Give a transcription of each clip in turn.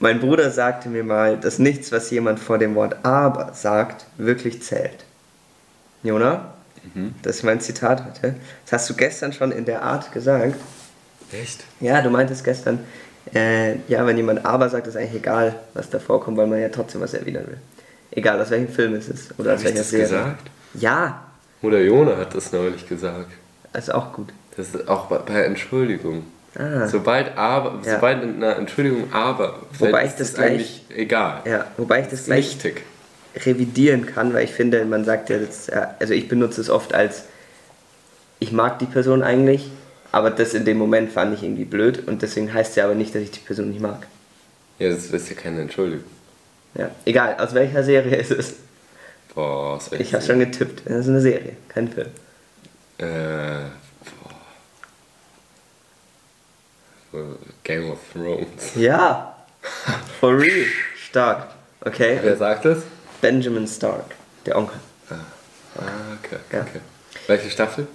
Mein Bruder sagte mir mal, dass nichts, was jemand vor dem Wort aber sagt, wirklich zählt. Jona, das ist mein Zitat heute. Das hast du gestern schon in der Art gesagt. Echt? Ja, du meintest gestern, äh, ja, wenn jemand aber sagt, ist eigentlich egal, was da vorkommt, weil man ja trotzdem was erwidern will. Egal, aus welchem Film es ist oder aus Hab ich welcher das Serie. gesagt? Ja, Oder Jona hat das neulich gesagt. ist auch gut. Das ist auch bei, bei Entschuldigung. Ah. Sobald aber, Ja. sobald in einer Entschuldigung aber, Wobei ich das gleich- eigentlich egal. Ja, wobei ich das gleich nichtig. revidieren kann, weil ich finde, man sagt ja, das, also ich benutze es oft als, ich mag die Person eigentlich, aber das in dem Moment fand ich irgendwie blöd und deswegen heißt es ja aber nicht, dass ich die Person nicht mag. Ja, das ist ja keine Entschuldigung. Ja, egal, aus welcher Serie ist es? Boah, was soll Ich habe schon getippt. Das ist eine Serie, kein Film. Äh, boah. Game of Thrones. Ja, for real, stark. Okay, Wer sagt das? Benjamin Stark, der Onkel. Ah, okay, Ja. okay. Welche Staffel?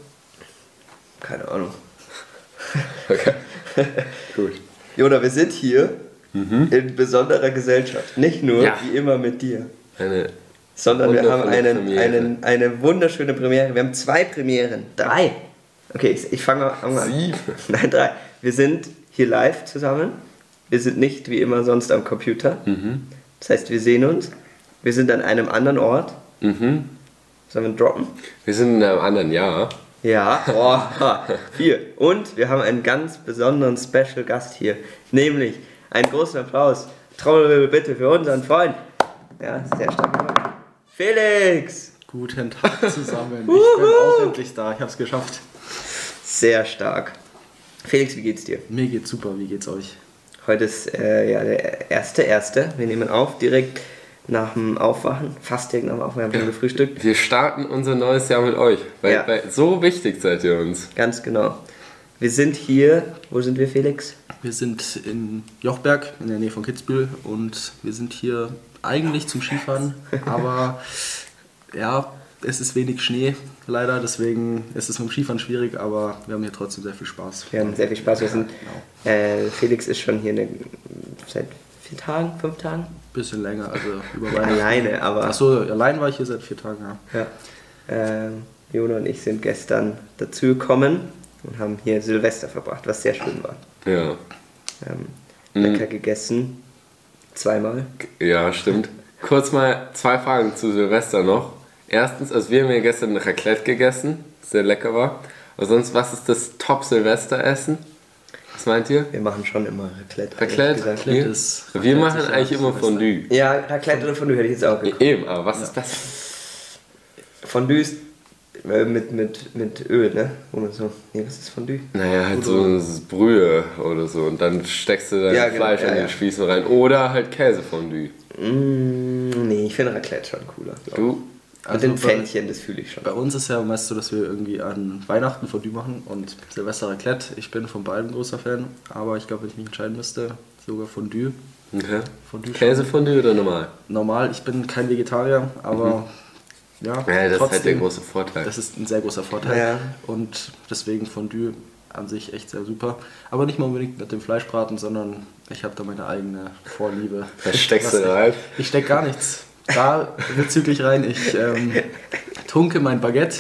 Keine Ahnung. Okay. Gut. Jona, wir sind hier in besonderer Gesellschaft. Nicht nur, Ja. wie immer, mit dir. Eine sondern wir haben einen, einen, eine wunderschöne Premiere. Wir haben zwei Premieren. Drei. Okay, ich, ich fange an. Sieben. Nein, drei. Wir sind hier live zusammen. Wir sind nicht wie immer sonst am Computer. Mhm. Das heißt, wir sehen uns. Wir sind an einem anderen Ort. Mhm. Sollen wir droppen? Wir sind in einem anderen Jahr. Ja. Boah. Vier. Und wir haben einen ganz besonderen Special Gast hier. Nämlich einen großen Applaus. Trommelwirbel bitte für unseren Freund. Ja, sehr stark gemacht. Felix! Guten Tag zusammen. Ich bin auch endlich da. Ich hab's geschafft. Sehr stark. Felix, wie geht's dir? Mir geht's super. Wie geht's euch? Heute ist äh, ja der erste, erste. Wir nehmen auf direkt nach dem Aufwachen, fast direkt nach dem Aufwachen, wir haben schon gefrühstückt. Wir starten unser neues Jahr mit euch. Weil, Ja. weil so wichtig seid ihr uns. Ganz genau. Wir sind hier, wo sind wir, Felix? Wir sind in Jochberg in der Nähe von Kitzbühel und wir sind hier eigentlich zum Skifahren, aber ja, es ist wenig Schnee leider, deswegen ist es mit dem Skifahren schwierig, aber wir haben hier trotzdem sehr viel Spaß. Wir haben sehr viel Spaß. Wir sind, Genau. äh, Felix ist schon hier eine, seit vier Tagen, fünf Tagen? Bisschen länger, also über Weihnachten. Alleine, aber. Achso, allein war ich hier seit vier Tagen, ja. Ja. Ähm, Jona und ich sind gestern dazugekommen und haben hier Silvester verbracht, was sehr schön war. Ja. Ähm, Mhm. lecker gegessen. Zweimal. Ja, stimmt. Kurz mal zwei Fragen zu Silvester noch. Erstens, also wir haben ja gestern ein Raclette gegessen, sehr lecker war. Aber sonst, was ist das Top-Silvesteressen? Was meint ihr? Wir machen schon immer Raclette. Raclette? gesagt. Raclette Wir? ist- wir Raclette machen ist ja eigentlich immer Silvester. Fondue. Ja, Raclette oder Fondue hätte ich jetzt auch geguckt. Eben, aber was ist das? Fondue ist äh, mit, mit, mit Öl, ne? Oder so. Nee, was ist Fondue? Naja, halt so eine Brühe oder so. Und dann steckst du dein Ja, genau, Fleisch ja, in den ja. Spießen rein. Oder halt Käsefondue. Mm, nee, ich finde Raclette schon cooler. glaub Mit Also den bei- Pfännchen, das fühle ich schon. Bei uns ist ja meist so, dass wir irgendwie an Weihnachten Fondue machen und Silvester Raclette. Ich bin von beiden großer Fan, aber ich glaube, wenn ich mich entscheiden müsste, sogar Fondue. Okay. Fondue. Käsefondue oder normal? Normal, ich bin kein Vegetarier, aber ja, Ja, das ist halt der trotzdem, große Vorteil. Das ist ein sehr großer Vorteil Ja. und deswegen Fondue an sich echt sehr super. Aber nicht mal unbedingt mit dem Fleischbraten, sondern ich habe da meine eigene Vorliebe. Was steckst du da rein? Ich, ich steck gar nichts. Da bezüglich rein. Ich ähm, tunke mein Baguette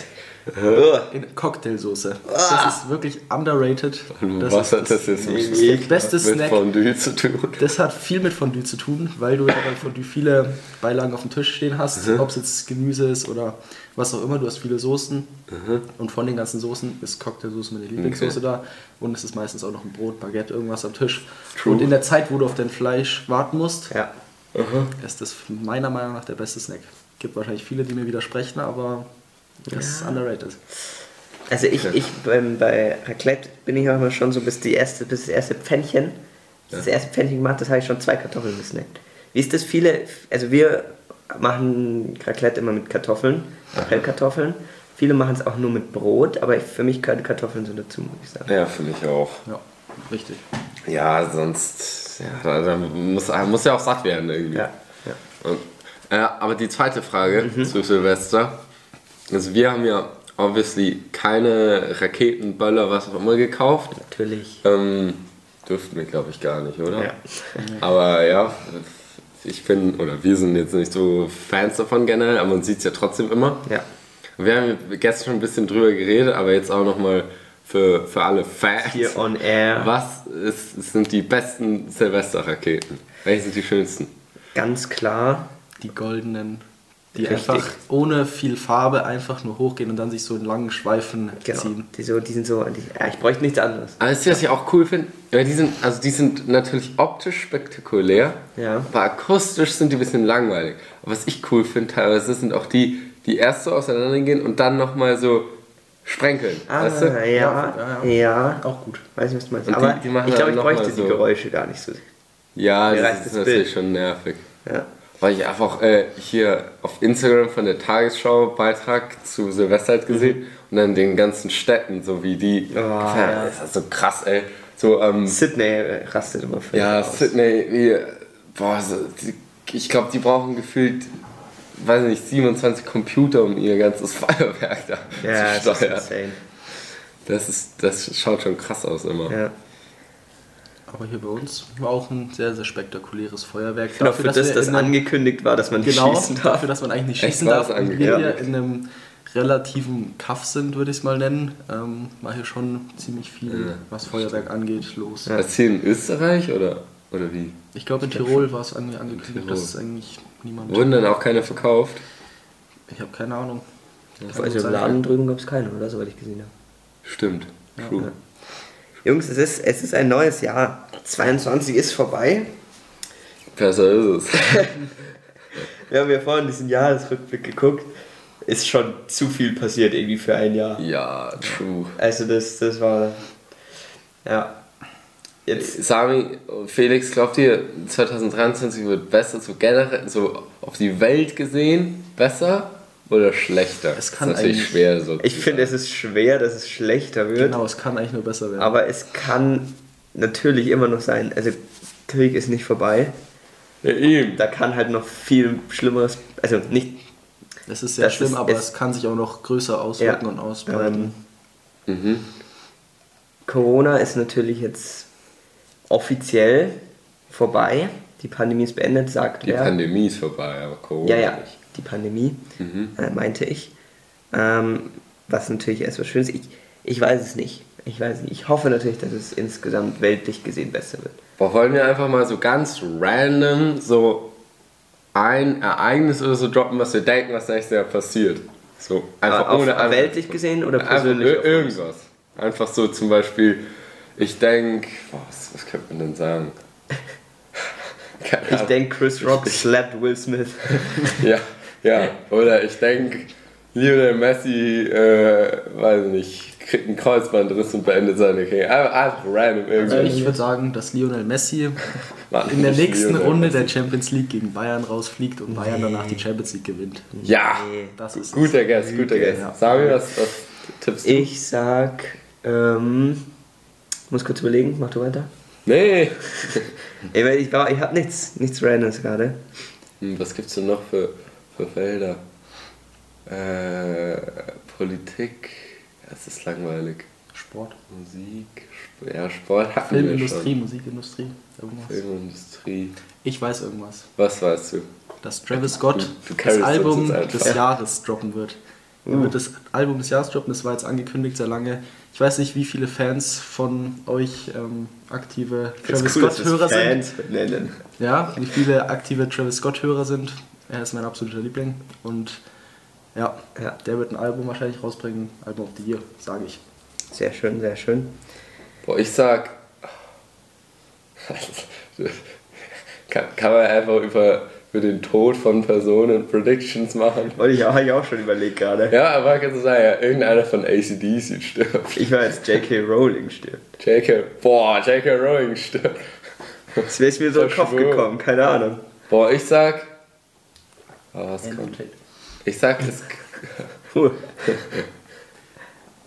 in Cocktailsoße. Das ist wirklich underrated. Und Das was ist hat das jetzt mit, beste mit Snack. Fondue zu tun? Das hat viel mit Fondue zu tun, weil du ja bei Fondue viele Beilagen auf dem Tisch stehen hast, Mhm. ob es jetzt Gemüse ist oder was auch immer. Du hast viele Soßen und von den ganzen Soßen ist Cocktailsoße meine Lieblingssoße Mhm. Okay. da und es ist meistens auch noch ein Brot, Baguette, irgendwas am Tisch. True. Und in der Zeit, wo du auf dein Fleisch warten musst, Ja. Ist das meiner Meinung nach der beste Snack. Gibt wahrscheinlich viele, die mir widersprechen, aber das ist underrated. Also ich, ich beim, bei Raclette bin ich auch immer schon so bis, die erste, bis das erste Pfännchen, das erste Pfännchen gemacht, das habe ich schon zwei Kartoffeln gesnackt. Wie ist das viele, also wir machen Raclette immer mit Kartoffeln, Raclette-Kartoffeln. Viele machen es auch nur mit Brot, aber ich, für mich gehören Kartoffeln so dazu, muss ich sagen. Ja, für mich auch. Ja, richtig. Ja, sonst ja, da, da muss, muss ja auch satt werden irgendwie. Ja, ja. Und, äh, aber die zweite Frage Mhm. zu Silvester. Also wir haben ja obviously keine Raketen, Böller, was auch immer gekauft. Natürlich. Ähm, dürften wir, glaube ich, gar nicht, oder? Ja. Aber ja, ich bin, oder wir sind jetzt nicht so Fans davon generell, aber man sieht es ja trotzdem immer. Ja. Wir haben gestern schon ein bisschen drüber geredet, aber jetzt auch nochmal für, für alle Fans. Hier on air. Was ist, sind die besten Silvesterraketen? Welche sind die schönsten? Ganz klar. Die goldenen, die Richtig. einfach ohne viel Farbe einfach nur hochgehen und dann sich so in langen Schweifen Genau. ziehen. Die, so, die sind so. Die, ja, ich bräuchte nichts anderes. Ihr, was ich auch cool finde? Ja, die sind, also die sind natürlich optisch spektakulär, Ja. aber akustisch sind die ein bisschen langweilig. Aber was ich cool finde teilweise, sind auch die, die erst so auseinandergehen und dann nochmal so sprenkeln. Ah, weißt du? ja, Ja, ja, ja. Auch gut. Weiß nicht, was du meinst. Und Aber die- die machen ich glaube, ich bräuchte mal die so- Geräusche gar nicht so. Ja, Mir das ist das natürlich Bild. schon nervig. Ja. Weil ich einfach äh, hier auf Instagram von der Tagesschau Beitrag zu Silvester halt gesehen und dann den ganzen Städten, so wie die. Oh, ja. Das ist so krass, ey. So, ähm, Sydney äh, rastet immer völlig ja, aus. Sydney, wie, boah, so, die, ich glaube, die brauchen gefühlt, weiß nicht, 27 Computer, um ihr ganzes Feuerwerk da Ja, zu das ist steuern. insane. Das, ist, das schaut schon krass aus immer. Ja. Aber hier bei uns war auch ein sehr, sehr spektakuläres Feuerwerk. Genau, für das, wir das einem- angekündigt war, dass man nicht genau, schießen darf. dafür, dass man eigentlich nicht schießen darf. das Und wir hier in einem relativen Kaff sind, würde ich es mal nennen, ähm, war hier schon ziemlich viel, Ja. was Feuerwerk angeht, los. Ja. Ist hier in Österreich oder, oder wie? Ich glaube, in Tirol war es ange- angekündigt, dass es eigentlich niemand. Wurden dann auch keine verkauft? Ich habe keine Ahnung. Kann Also im. Laden drüben gab es keine, oder? Soweit ich gesehen habe. Stimmt. Ja. True. Jungs, es ist, es ist ein neues Jahr. 22 ist vorbei. Besser ist es. Wir haben ja vorhin diesen Jahresrückblick geguckt. Ist schon zu viel passiert irgendwie für ein Jahr. ja, true. Also das, das war... Ja. Jetzt... Sami, Felix, glaubt ihr, 2023 wird besser, so generell, so auf die Welt gesehen, besser oder schlechter? Es kann das ist natürlich eigentlich- schwer so. Ich finde, es ist schwer, dass es schlechter wird. Genau, es kann eigentlich nur besser werden. Aber es kann natürlich immer noch sein. Also Krieg ist nicht vorbei. Ja, eben. Da kann halt noch viel Schlimmeres... Also nicht... es ist sehr das schlimm, ist- aber es- es kann sich auch noch größer auswirken Ja, und ausbreiten. Ähm, Mhm. Corona ist natürlich jetzt offiziell vorbei. Die Pandemie ist beendet, sagt Die wer. Pandemie ist vorbei, aber Corona Ja, ja, nicht. die Pandemie, Mhm. äh, meinte ich. Ähm, was natürlich erstmal schön ist. Ich, ich weiß es nicht. Ich weiß nicht. Ich hoffe natürlich, dass es insgesamt weltlich gesehen besser wird. Boah, wollen wir einfach mal so ganz random so ein Ereignis oder so droppen, was wir denken, was nächstes Jahr passiert? So, einfach Aber ohne auf weltlich gesehen oder Einfach persönlich? uns? irgendwas. Einfach so zum Beispiel, ich denke, was, was könnte man denn sagen? Keine Ich denke, Chris Rock slapped Will Smith. Ja, ja. Oder ich denke, Lionel Messi, äh, weiß nicht, kriegt einen Kreuzbandriss und beendet seine Karriere. Einfach, random Also irgendwie. ich würde sagen, dass Lionel Messi Warte, in der nächsten Lionel Runde Messi. der Champions League gegen Bayern rausfliegt und Bayern danach die Champions League gewinnt. Ja, Nee. Das ist guter Guess, guter Guess. ja. Sami, was, was tippst du? Ich sag, ähm, muss kurz überlegen, mach du weiter. Nee. Ich, ich, ich habe nichts, nichts Randoms gerade. Hm, Was gibt's denn noch für, für Felder? Äh, Politik, das ist langweilig. Sport. Musik, Sp ja, Sport hatten wir Filmindustrie, schon. Musikindustrie, irgendwas. Filmindustrie. Ich weiß irgendwas. Was weißt du? Dass Travis Scott Du- du das Album des Jahres droppen wird. Er wird das Album des Jahres droppen, das war jetzt angekündigt sehr lange. Ich weiß nicht, wie viele Fans von euch ähm, aktive Travis Scott-Hörer sind. Fans nennen. Ja, wie viele aktive Travis Scott-Hörer sind. Er ist mein absoluter Liebling. Und ja, Ja. der wird ein Album wahrscheinlich rausbringen. Album of the Year, sage ich. Sehr schön, sehr schön. Boah, ich sag. kann, kann man einfach über, über den Tod von Personen Predictions machen? Wollte ich auch, ich auch schon überlegt gerade. Ja, aber kannst du sagen, ja, irgendeiner von ACDC stirbt. Ich jetzt J.K. Rowling stirbt. J.K. Boah, J.K. Rowling stirbt. Das wäre mir so in den Kopf gekommen, keine Ahnung. Boah, ich sag. Oh, was kommt? Ich sag es.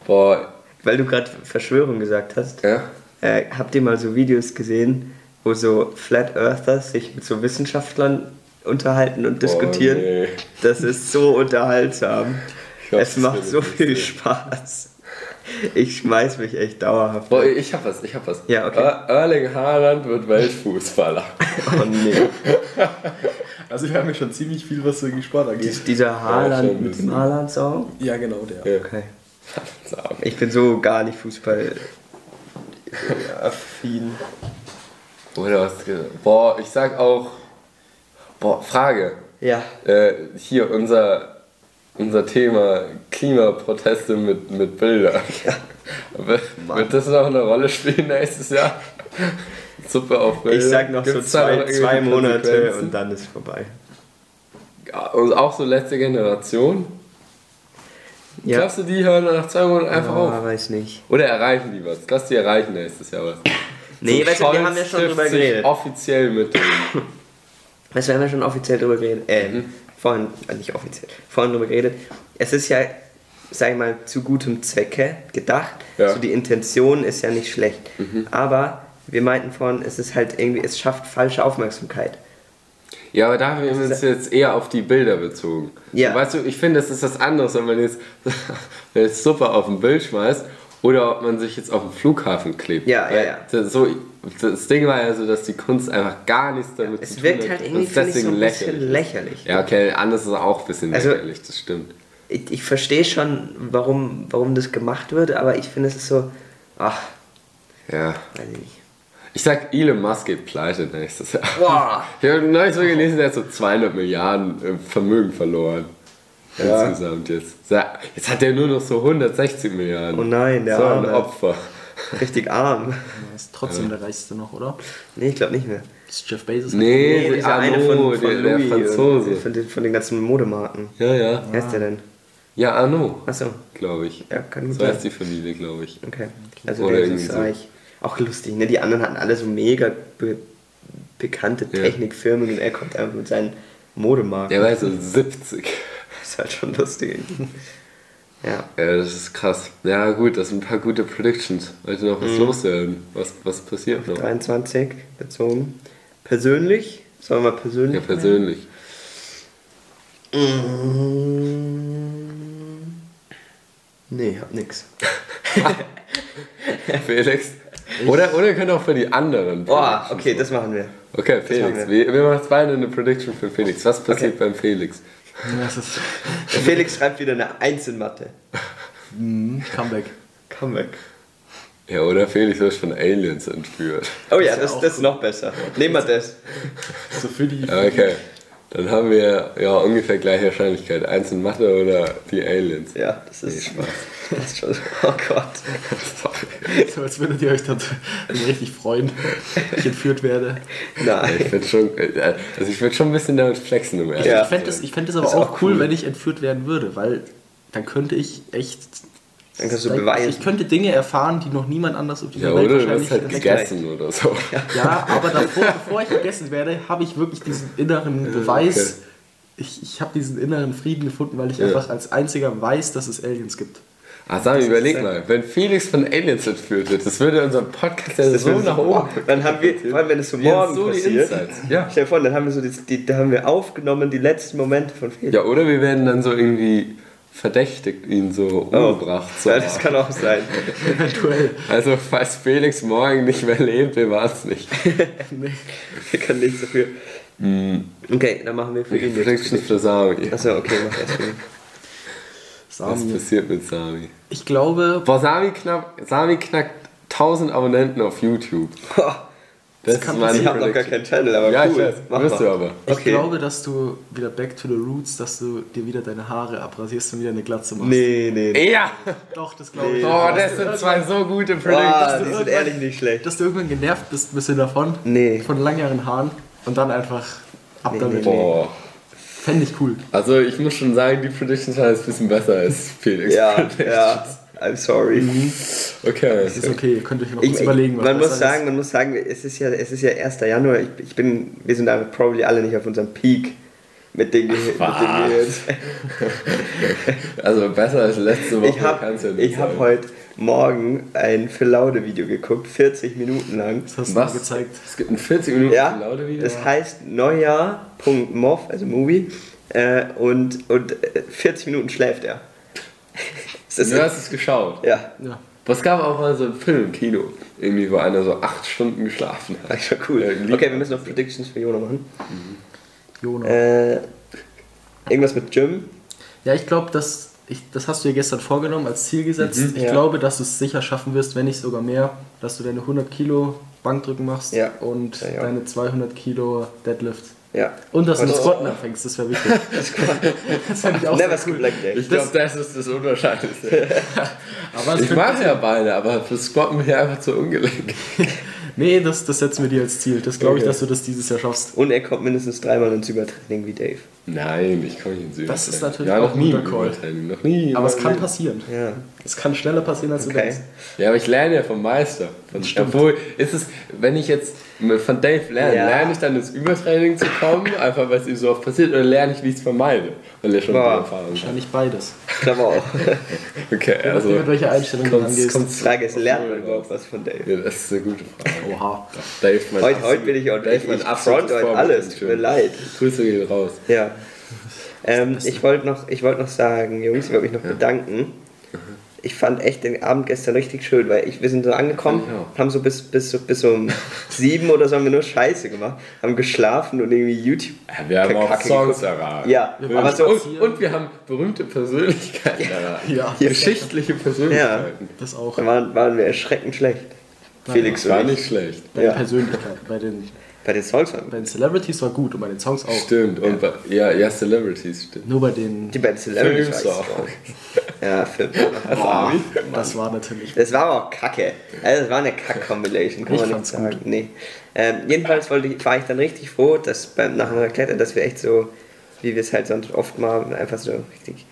Boah, Weil du gerade Verschwörung gesagt hast, ja? äh, habt ihr mal so Videos gesehen, wo so Flat Earthers sich mit so Wissenschaftlern unterhalten und diskutieren? Oh, nee. Das ist so unterhaltsam. Ich glaub, es macht so viel Spaß. Ich schmeiß mich echt dauerhaft. Boah, ich hab was, ich hab was. Ja, okay. Er- Erling Haaland wird Weltfußballer. Oh nee. Also wir haben ja schon ziemlich viel, was so gegen Sport angeht. Ist dieser Haaland mit dem Haaland-Song? Ja, genau, der. Ja. Okay. Ich bin so gar nicht Fußball affin. Oder was? Boah, ich sag auch. Boah, Frage. Ja. Äh, hier unser, unser Thema Klimaproteste mit, mit Bildern. Wird, wird das noch eine Rolle spielen nächstes Jahr? Suppe auf Bilder. Ich sag noch Gibt's so zwei, zwei Monate und dann ist vorbei. Ja, Und auch so letzte Generation. Ja. Glaubst du, die hören nach zwei Monaten einfach oh, auf? weiß nicht. Oder erreichen die was? Lass die erreichen nächstes Jahr was. Nee, So weißt du, wir haben ja schon drüber geredet. Offiziell mit denen. Weißt du, wir haben ja schon offiziell drüber geredet. Äh, Mhm. vorhin, äh, nicht offiziell, vorhin drüber geredet. Es ist ja, sag ich mal, zu gutem Zwecke gedacht. Ja. Mhm. So die Intention ist ja nicht schlecht. Aber wir meinten vorhin, es ist halt irgendwie, es schafft falsche Aufmerksamkeit. Ja, aber da haben wir uns jetzt eher auf die Bilder bezogen. Ja. Weißt du, ich finde, das ist was anderes, wenn man jetzt, wenn jetzt Suppe auf ein Bild schmeißt oder ob man sich jetzt auf den Flughafen klebt. Ja, ja, Weil ja. Das, so, das Ding war ja so, dass die Kunst einfach gar nichts damit Es zu wirkt tun halt hat. irgendwie, und finde ich, so deswegen ein bisschen lächerlich. lächerlich. Ja, okay, anders ist es auch ein bisschen Also- lächerlich, das stimmt. Ich, ich verstehe schon, warum, warum das gemacht wird, aber ich finde, es ist so, ach, Ja. weiß ich nicht. Ich sag, Elon Musk geht pleite nächstes Jahr. Boah. Ich habe neulich so gelesen, der hat so 200 Milliarden äh, Vermögen verloeren. Ja. Insgesamt jetzt. Jetzt hat er nur noch so 160 Milliarden. Oh nein, der So ein Arme. Opfer. Richtig arm. Er ist trotzdem der reichste noch, oder? Nee, ich glaube nicht mehr. Das ist Jeff Bezos. Nee, dieser der eine von, von der, der Franzose. Von den, von den ganzen Modemarken. Ja, ja. Wie heißt der denn? Ja, Arno, Achso, glaube ich. ja, kann gut So heißt sein. die Familie, glaube ich. Okay. Also Oder der ist so. reich. Auch lustig, ne? Die anderen hatten alle so mega be bekannte Ja. Technikfirmen und er kommt einfach mit seinen Modemarken. Der war so 70. Das ist halt schon lustig. ja. Ja, das ist krass. Ja, gut, das sind ein paar gute Predictions. Wollte noch Mhm. was loswerden? Was, was passiert noch? 23 bezogen. Persönlich? Sollen wir persönlich? Ja, persönlich. Mm, Nee, hab nix. Felix. Oder, oder können auch für die anderen. Boah, okay, das machen wir. Okay, Felix. wir. Wir, wir machen beide eine Prediction für Felix. Was passiert Okay. beim Felix? Ja, das ist Der Felix schreibt wieder eine Eins in Mathe. mm, Comeback. Comeback. Ja, oder Felix wird von Aliens entführt. Oh ja, das, auch das ist noch besser. Nehmen wir das. So für die. Okay. Dann haben wir ja ungefähr gleiche Wahrscheinlichkeit. Eins in Mathe oder die Aliens. Ja, das ist, Nee, Spaß. Das ist schon. Oh Gott. Sorry. So als würdet ihr euch dann richtig freuen, wenn ich entführt werde. Ich Nein. würde schon, äh, also ich würde schon ein bisschen damit flexen, um ehrlich Ja. Ich fände es ich fänd aber auch auch cool, cool. wenn ich entführt werden würde, weil dann könnte ich echt. Dann kannst du beweisen. Ich könnte Dinge erfahren, die noch niemand anders auf dieser Ja, Welt oder wahrscheinlich halt gegessen oder so. Ja, aber davor, bevor ich gegessen werde, habe ich wirklich diesen inneren Beweis. okay. Ich, ich habe diesen inneren Frieden gefunden, weil ich Ja. einfach als einziger weiß, dass es Aliens gibt. Ah, Sami, überleg mal, wenn Felix von Aliens entführt wird, das würde unseren Podcast ja Das so nach oben. Dann haben wir, vor allem wenn es so morgen so passiert. Ja. Stell dir vor, dann haben wir so die, die, da haben wir aufgenommen die letzten Momente von Felix. Ja, oder wir werden dann so irgendwie verdächtigt, ihn so umgebracht zu Oh. Ja, das kann auch sein. Eventuell. Also, falls Felix morgen nicht mehr lebt, wir waren es nicht. Wir können nichts dafür. Okay, dann machen wir für nächste. Predictions für Sami. Achso, okay, mach erst mal. Was Sami. passiert mit Sami? Ich glaube, Boah, Sami, knapp, Sami knackt 1000 Abonnenten auf YouTube. Boah, Das kann ist meine Ich habe noch gar keinen Channel, aber Ja, ich cool. weiß. Mach Wirst du aber. ich Okay. glaube, dass du wieder back to the roots, dass du dir wieder deine Haare abrasierst und wieder eine Glatze machst. Nee, nee. nee. Ja! Doch, das glaube ich. Oh, Dass das sind zwei so gute Predictions. die sind ehrlich nicht schlecht. Dass du irgendwann genervt bist ein bisschen davon. Nee. Von langen Haaren. Und dann einfach ab Nee, damit. nee, Boah. Fände ich cool. Also, ich muss schon sagen, die Predictions waren jetzt ein bisschen besser als Felix. Ja, Predictions. ja. I'm sorry. Okay. Das ist okay, ihr könnt euch noch Ich, kurz überlegen, was man muss sagen, man muss sagen, es ist ja, es ist ja 1. Januar. Ich, ich bin, wir sind aber probably alle nicht auf unserem Peak mit den, Ge- mit den was? Gehirns. Also, besser als letzte Woche Ich habe ja hab heute Morgen ein Phil Laude Video geguckt, 40 Minuten lang. Das hast Was? du mir gezeigt. Es gibt ein 40 Minuten Ja, laute Video. das heißt Neujahr.mov, also Movie, äh, und, und äh, 40 Minuten schläft er. Das Du hast es geschaut. ja, Ja. Was gab auch mal so einen Film im Kino, irgendwie, wo einer so acht Stunden geschlafen hat. eigentlich schon cool. Ja, Okay, wir müssen noch Predictions für Jona machen. Jona. Äh, irgendwas mit Gym. Ja, ich glaube, das, ich, das hast du dir gestern vorgenommen, als Ziel gesetzt. ich Ja. glaube, dass du es sicher schaffen wirst, wenn nicht sogar mehr, dass du deine 100 Kilo Bankdrücken machst Ja. und Ja, ja. deine 200 Kilo Deadlift. Ja. Und dass du mit Squatten anfängst, das wäre wichtig. das fände ich auch Never cool. day. Ich glaube, das ist das Unwahrscheinlichste. Aber es Ich mag passieren. ja beide, aber für Squatten bin ich einfach zu ungelenk. Nee, das, das setzen wir dir als Ziel. Das glaube ich, Okay. dass du das dieses Jahr schaffst. Und er kommt mindestens dreimal ins Übertraining wie Dave. Nein, ich komme nicht ins Übertraining. Das ist natürlich ja, auch noch ein nie guter Call. Übertraining, Noch nie. Aber es kann Leben. passieren. Ja. Es kann schneller passieren, als du Okay. denkst. Ja, aber ich lerne ja vom Meister. Von, Stimmt. obwohl, ist es, wenn ich jetzt von Dave lerne, Ja. lerne ich dann ins Übertraining zu kommen, einfach weil es ihm so oft passiert, oder lerne ich, wie ich es vermeide? Weil er schon Boah. die Erfahrung hat. Wahrscheinlich beides. Ich glaube auch. Okay, also. mit welcher Einstellung du kommt's- angehst. Die Frage ist, lernt man überhaupt was von Dave? Ja, das ist eine gute Frage. Oha. Dave, mein Heute, absolut- heute bin ich auch Dave, ich, mein ich front heute Vorbild. alles. Tut mir leid. Grüße gehen raus. Ja. Ähm, ich wollte noch, ich wollt noch sagen, Jungs, ich wollte mich noch bedanken. Ich fand echt den Abend gestern richtig schön, weil ich, wir sind so angekommen, haben so bis, bis, so- bis um sieben oder so haben wir nur Scheiße gemacht, haben geschlafen und irgendwie YouTube. Ja, wir haben auch Songs geguckt. erraten. Ja, Wir aber so, Und, und wir haben berühmte Persönlichkeiten erraten. Ja. Geschichtliche Persönlichkeiten. Das auch. da waren, waren wir erschreckend schlecht. Felix war nicht schlecht. Bei den Ja. Persönlichkeiten. Bei den, Bei den Songs waren bei den Celebrities war gut und bei den Songs auch. Stimmt. Und bei, ja, ja, Celebrities, stimmt. Nur bei den. die bei den Celebrities war. Ja, Film. Boah, das war natürlich. Das war aber auch kacke. Also das war eine Kack-Compilation, kann Ich man nicht sagen. Nee. Ähm, jedenfalls wollte ich, war ich dann richtig froh, dass beim nach einer Kletter, dass wir echt so, wie wir es halt sonst oft machen, einfach so richtig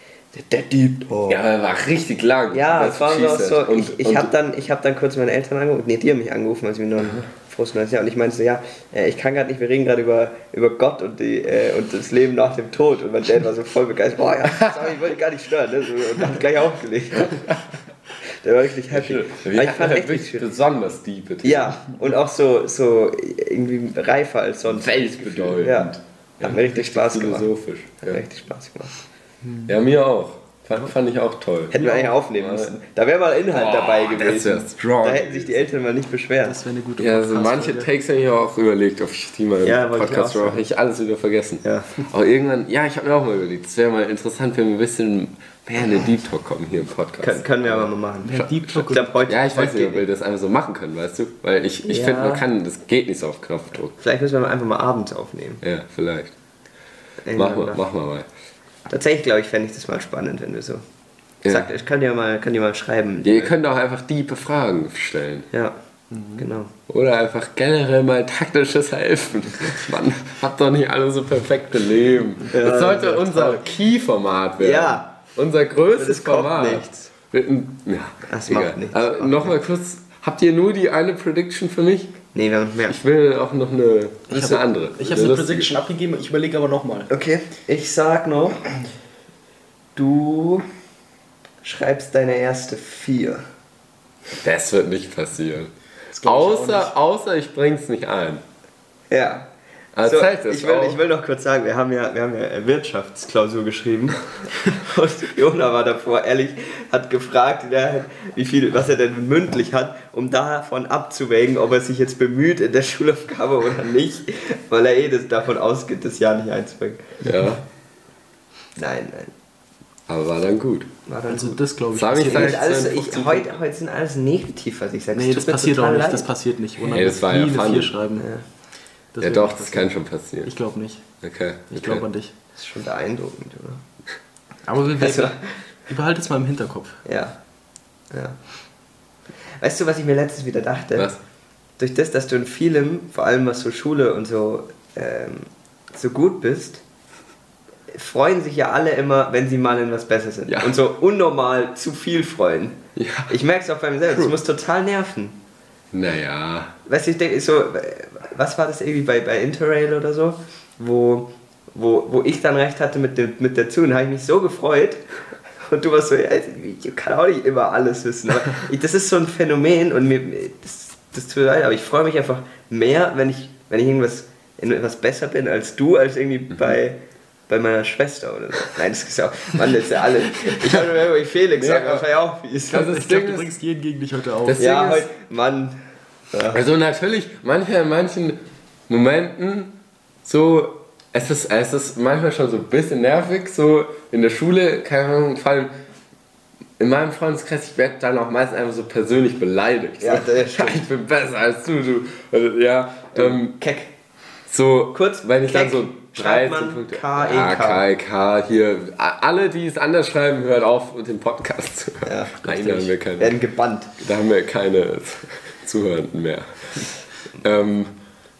der, Deep Talk. Ja, aber er war richtig lang. Ja, Das es war so. Und- ich ich habe dann, ich hab dann kurz meine Eltern angerufen. Nee, die haben mich angerufen, als ich mir noch ein frohes neues Jahr. Und ich meinte so, ja, äh, ich kann gerade nicht, wir reden gerade über, über Gott und, die, äh, und das Leben nach dem Tod. Und mein Dad war so voll begeistert. Boah, ja, sorry, ich wollte gar nicht stören. Ne? So, und hat gleich aufgelegt. Der war richtig happy. Wir ich fand echt wirklich besonders deep. Ja, und auch so, so irgendwie reifer als sonst. Weltbedeutend. Ja, hat mir richtig Spaß gemacht. Philosophisch. Hat Ja. mir richtig Spaß gemacht. ja, mir auch. Fand, fand ich auch toll. Hätten wir eigentlich aufnehmen müssen. Da wäre mal Inhalt Boah, dabei das gewesen. wär strong Da hätten sich die Eltern mal nicht beschwert. Das wäre eine gute Ja, also manche Podcast-Folge. Takes habe ich auch überlegt, ob ich die mal im Ja, Podcast auch drauf sagen. habe ich alles wieder vergessen. Ja. Aber irgendwann, ja, ich habe mir auch mal überlegt, es wäre mal interessant, wenn wir ein bisschen mehr in den Deep Talk kommen hier im Podcast. Können, können wir aber mal machen. Mehr Deep Talk Ich glaube, heute, ja, ich heute weiß nicht, ob wir das einfach so machen können, weißt du? Weil ich, ich Ja. finde, man kann, das geht nicht so auf Knopfdruck. Vielleicht müssen wir einfach mal abends aufnehmen. Ja, vielleicht. Machen wir, mal. machen wir mal. Tatsächlich, glaube ich, fände ich das mal spannend, wenn wir so. Ja. Sagt, ich kann dir mal, kann dir mal schreiben. Ja, ihr könnt auch einfach diepe Fragen stellen. Ja, Mhm. genau. Oder einfach generell mal taktisches Helfen. Man hat doch nicht alle so perfekte Leben. Ja, das sollte das unser. Key-Format werden. Ja. Unser größtes Das Format. nichts. Ja, Das egal. macht nichts. Aber Nochmal kurz, habt ihr nur die eine Prediction für mich? Nee, wir haben mehr. Ich will auch noch eine, Ich eine habe andere. Ich habe eine. Prediction abgegeben, ich überlege aber nochmal. Okay, ich sag noch, du schreibst deine erste vier. Das wird nicht passieren. glaub ich Außer, außer ich bring's nicht ein. Ja. Aber So, das ich, will, auch? ich will noch kurz sagen, wir haben ja, wir haben ja Wirtschaftsklausur geschrieben und Jona war davor ehrlich, hat gefragt, wie viel, was er denn mündlich hat, um davon abzuwägen, ob er sich jetzt bemüht in der Schulaufgabe oder nicht, weil er eh das davon ausgeht, das Jahr nicht einzubringen. Ja, Nein, nein. aber war dann gut. War dann Also gut. das glaube ich. Sag ich alles, 52 ich, heute, heute sind alles negativ, was ich sage. Nee, das mir passiert auch nicht. leid. Das passiert nicht. Mich das war ja funny. schreiben. Ja, Das ja doch, das kann schon passieren. Ich glaube nicht. Okay. Ich okay. glaube an dich. das ist schon beeindruckend, oder? Aber wir Also- Überhalt es mal im Hinterkopf. Ja. ja. Weißt du, was ich mir letztens wieder dachte? Was? Durch das, dass du in vielem, vor allem was so Schule und so, ähm, so gut bist, freuen sich ja alle immer, wenn sie mal in was besser sind. Ja. Und so unnormal zu viel freuen. Ja. Ich merke es auch bei mir selbst, True. muss total nerven. Naja. Weißt du, ich denke, so, was war das irgendwie bei, bei Interrail oder so, wo, wo, wo ich dann recht hatte mit, dem, mit der Zune, habe ich mich so gefreut. Und du warst so, ja, ich kann auch nicht immer alles wissen. Aber ich, das ist so ein Phänomen und mir, das, das tut mir leid, aber ich freue mich einfach mehr, wenn ich, wenn ich irgendwas, in etwas besser bin als du, als irgendwie bei, bei meiner Schwester oder so. Nein, das ist ja auch, Mann, das ist ja alles. Ich habe nur immer Felix Nee, das war ja auch fies. Das ist Ich glaube, du bringst jeden gegen dich heute auf. Das- Ja, Ding ist- heute, Mann. Ja. Also natürlich, manchmal in manchen Momenten so, es ist, es ist manchmal schon so ein bisschen nervig, so in der Schule, keine Ahnung, vor allem in meinem Freundeskreis, ich werde dann auch meistens einfach so persönlich beleidigt. Ja, so, ich bin besser als du, du. Also, ja, ähm, Keck. so, Kurz, wenn ich dann Keck so schreibt 13 man Punkte. K-E-K. Ja, K-E-K, hier, a- alle, die es anders schreiben, hört auf, den Podcast zu hören. Ja, Nein, da haben wir keine. Werden gebannt. Da haben wir keine Zuhörenden mehr. ähm,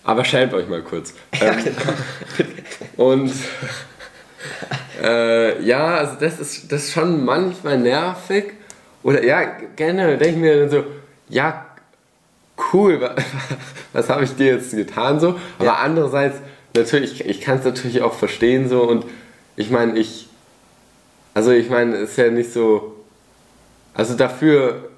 aber schämt euch mal kurz. Ähm, und äh, ja, also das ist, das ist schon manchmal nervig. Oder ja, generell denke ich mir dann so, ja, cool, wa- was habe ich dir jetzt getan so? Aber Ja. andererseits, natürlich, ich, ich kann es natürlich auch verstehen so und ich meine, ich, also ich meine, es ist ja nicht so, also dafür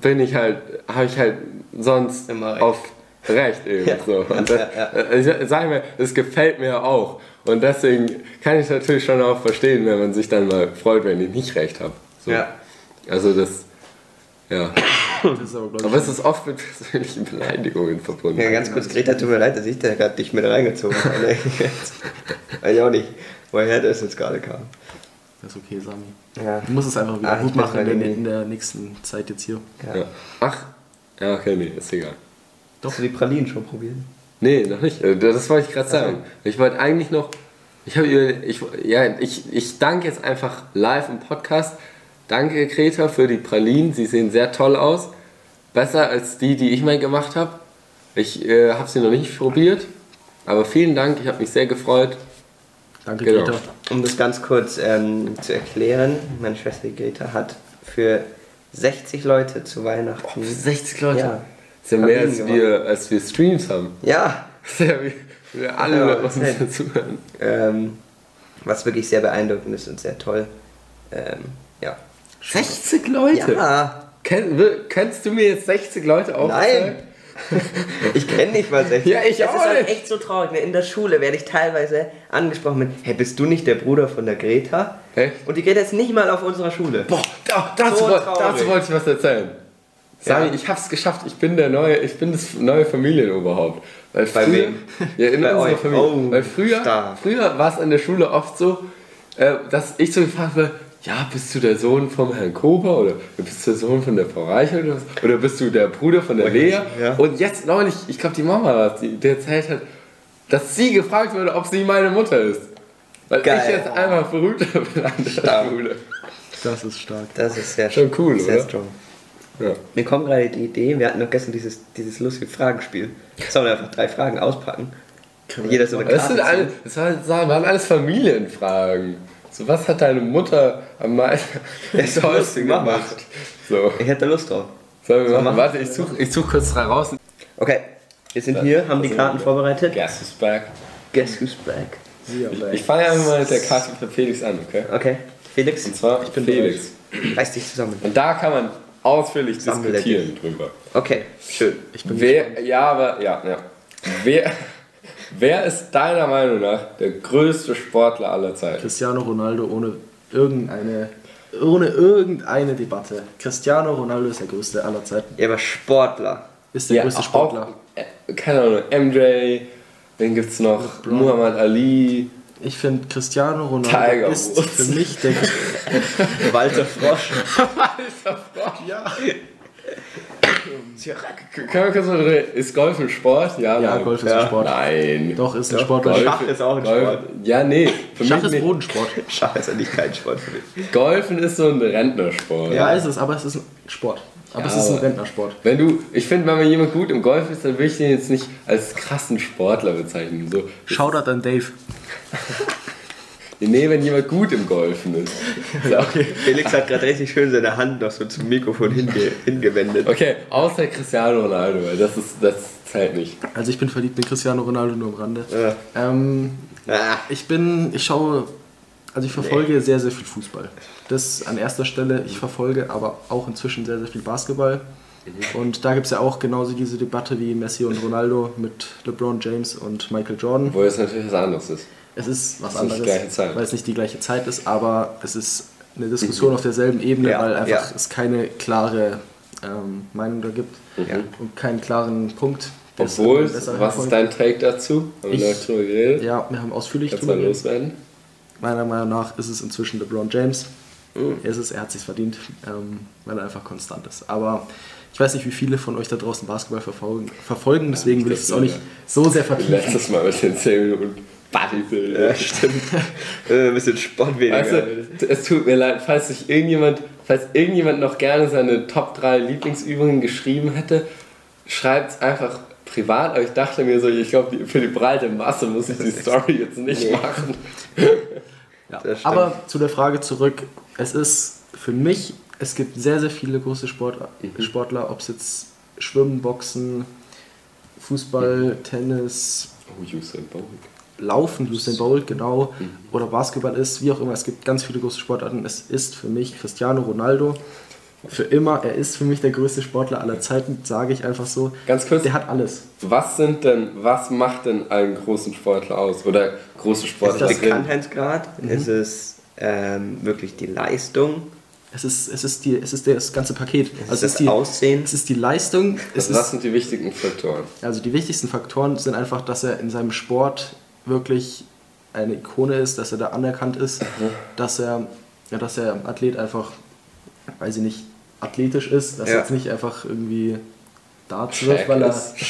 bin ich halt, habe ich halt sonst Immer recht. auf Recht eben Ja, so. Und ja, das, ja, äh, Ich sage mal, das gefällt mir auch. Und deswegen kann ich natürlich schon auch verstehen, wenn man sich dann mal freut, wenn ich nicht recht habe. So. Ja. Also das, ja. Das ist aber, Aber es ist oft mit persönlichen Beleidigungen verbunden. Ja, ganz kurz, Greta, tut mir leid, dass ich da gerade dich mit reingezogen habe. Weiß ich auch nicht, woher das jetzt gerade kam. das ist okay, Sami. Ja. Du musst es einfach wieder Ah, gut machen in der, in der nächsten Zeit jetzt hier. Ja. Ja. Ach, ja, okay, nee, ist egal. Hast du die Pralinen schon probiert? Nee, noch nicht. Äh, Das wollte ich gerade sagen. Ich wollte eigentlich noch. Ich habe ich, ja, ich, ich danke jetzt einfach live im Podcast. Danke, Greta, für die Pralinen. Sie sehen sehr toll aus. Besser als die, die ich mal gemacht habe. Ich äh, habe sie noch nicht probiert. Aber vielen Dank, ich habe mich sehr gefreut. Danke, Genau. Greta. Um das ganz kurz ähm, zu erklären, meine Schwester Greta hat für 60 Leute zu Weihnachten. 60 Leute. Ja. ist ja mehr, als wir, als wir Streams haben. Ja, Das ist ja wie wir alle Ja, uns dazuhören. ähm, was wirklich sehr beeindruckend ist und sehr toll. Ähm, ja. 60 Leute? Ja, Kenn, kennst du mir jetzt 60 Leute aufzählen? nein! Ich kenne nicht mal 60. Ja, ich das auch ist halt nicht. echt so traurig. ne? In der Schule werde ich teilweise angesprochen mit: Hey, bist du nicht der Bruder von der Greta? Echt? Und die Greta ist nicht mal auf unserer Schule. Boah, da, dazu, So wollt- traurig. dazu wollte ich was erzählen. Sami, Ja. ich hab's geschafft. Ich bin der neue, ich bin das neue Familienoberhaupt. Weil Bei früher, wem? Ja, in Bei unserer euch. Familie. Oh, Weil früher, stark. früher war es in der Schule oft so, äh, dass ich so gefragt wurde, ja, bist du der Sohn vom Herrn Kober oder bist du der Sohn von der Frau Reichel oder, was? oder bist du der Bruder von der Lea? Ja. Und jetzt neulich, ich glaube die Mama war die, die erzählt hat, dass sie gefragt wurde, ob sie meine Mutter ist. Weil Geil. ich jetzt einfach Brüder bin an der Stark. Schule. Das ist stark. Das ist sehr Schon cool, sehr oder? strong. Ja. Mir kommt gerade die Idee, wir hatten doch gestern dieses, dieses lustige Fragenspiel. Sollen wir einfach drei Fragen auspacken? Jeder so eine Das, sind Karte alle, das waren alles Familienfragen. So, was hat deine Mutter am meisten mach mal. gemacht? So, Ich hätte Lust drauf. sollen wir So, machen? Warte, ich suche ich such kurz drei raus. Okay, wir sind hier, haben die Karten vorbereitet. Guess is back. Guess who's back? Ich fange einfach mal mit der Karte für Felix an, okay? Okay, Felix, Und zwar ich bin Felix. reiß dich zusammen. Und da kann man ausführlich diskutieren drüber. Okay, schön. Ich bin Wer, ja, aber, ja, ja. Wer, wer ist deiner Meinung nach der größte Sportler aller Zeiten? Cristiano Ronaldo ohne irgendeine, ohne irgendeine Debatte. Cristiano Ronaldo ist der größte aller Zeiten. Ihr war Sportler. Ist der größte auch- Sportler. äh, keine Ahnung, MJ, wen gibt's noch? LeBron. Muhammad Ali. Ich finde, Cristiano Ronaldo Tiger ist Woods. für mich der. Walter Frosch. ja. Können wir kurz mal drüber- Ist Golf ein Sport? Ja, ja, nein. Golf ist Ja. ein Sport. Nein. Doch, ist ein Doch, Sport. Golf. Schach ist auch ein Golf, Sport. Ja, nee. Für Schach mich ist. Bodensport. Schach ist eigentlich kein Sport für mich. Golfen ist so ein Rentnersport. Ja, ist es, aber es ist ein Sport. Aber Ja, es ist ein Rentnersport. Wenn du, ich finde, wenn man jemand gut im Golf ist, dann will ich den jetzt nicht als krassen Sportler bezeichnen. So, Shoutout an Dave. nee, wenn jemand gut im Golfen ist. So. Felix hat gerade richtig schön seine Hand noch so zum Mikrofon hinge hingewendet. Okay, außer Cristiano Ronaldo, weil das ist, das zählt nicht. Also ich bin verliebt in Cristiano Ronaldo nur am Rande. Ja. Ähm, Ah, ich bin, ich schaue, also ich verfolge sehr, sehr viel Fußball. Das an erster Stelle. Ich verfolge aber auch inzwischen sehr, sehr viel Basketball. Und da gibt es ja auch genauso diese Debatte wie Messi und Ronaldo mit LeBron James und Michael Jordan. Wo es natürlich was anderes ist. Es ist was Es ist anderes, Zeit. weil es nicht die gleiche Zeit ist, aber es ist eine Diskussion auf derselben Ebene, Ja, weil einfach ja. es keine klare ähm, Meinung da gibt Ja. und keinen klaren Punkt. es Obwohl, was ist dein Take dazu? Haben wir Ich- drüber geredet? Ja, wir haben ausführlich Kannst du drüber mal geredet. loswerden? Meiner Meinung nach ist es inzwischen LeBron James. Mhm. Er ist es, er hat sich verdient, ähm, weil er einfach konstant ist. Aber ich weiß nicht, wie viele von euch da draußen Basketball verfolgen, verfolgen deswegen will ich es auch nicht so sehr vertiefen. Letztes Mal mit den 10 Minuten Bodybuilder. Ja, stimmt. Ein bisschen Sport weniger. Weißt du, es tut mir leid, falls sich irgendjemand, falls irgendjemand noch gerne seine Top 3 Lieblingsübungen geschrieben hätte, schreibt es einfach privat. Aber ich dachte mir so, ich glaube, für die breite Masse muss ich die Story jetzt nicht Nee. machen. Ja. Aber zu der Frage zurück. Es ist für mich, es gibt sehr, sehr viele große Sportler, Mhm. Sportler ob es jetzt Schwimmen, Boxen, Fußball, Tennis, Oh, Usain Bolt. Laufen, Usain Bolt, genau, Mhm. oder Basketball ist, wie auch immer. Es gibt ganz viele große Sportarten. Es ist für mich Cristiano Ronaldo. Für immer, er ist für mich der größte Sportler aller Zeiten, sage ich einfach so. Ganz kurz, Der hat alles. was sind denn, was macht denn einen großen Sportler aus? Oder große Ist es Sportler der sind? Bekanntheitsgrad? Mhm. Ist es ähm, wirklich die Leistung? Es ist, es ist, die, es ist das ganze Paket. Ist Also es es ist, die, Aussehen? es ist die Leistung, es Also was ist sind die wichtigen Faktoren? Also die wichtigsten Faktoren sind einfach, dass er in seinem Sport wirklich eine Ikone ist, dass er da anerkannt ist, dass er, ja, dass er Athlet einfach, weiß ich nicht, athletisch ist, dass Ja. er jetzt nicht einfach irgendwie Darts wirft, weil er. ist-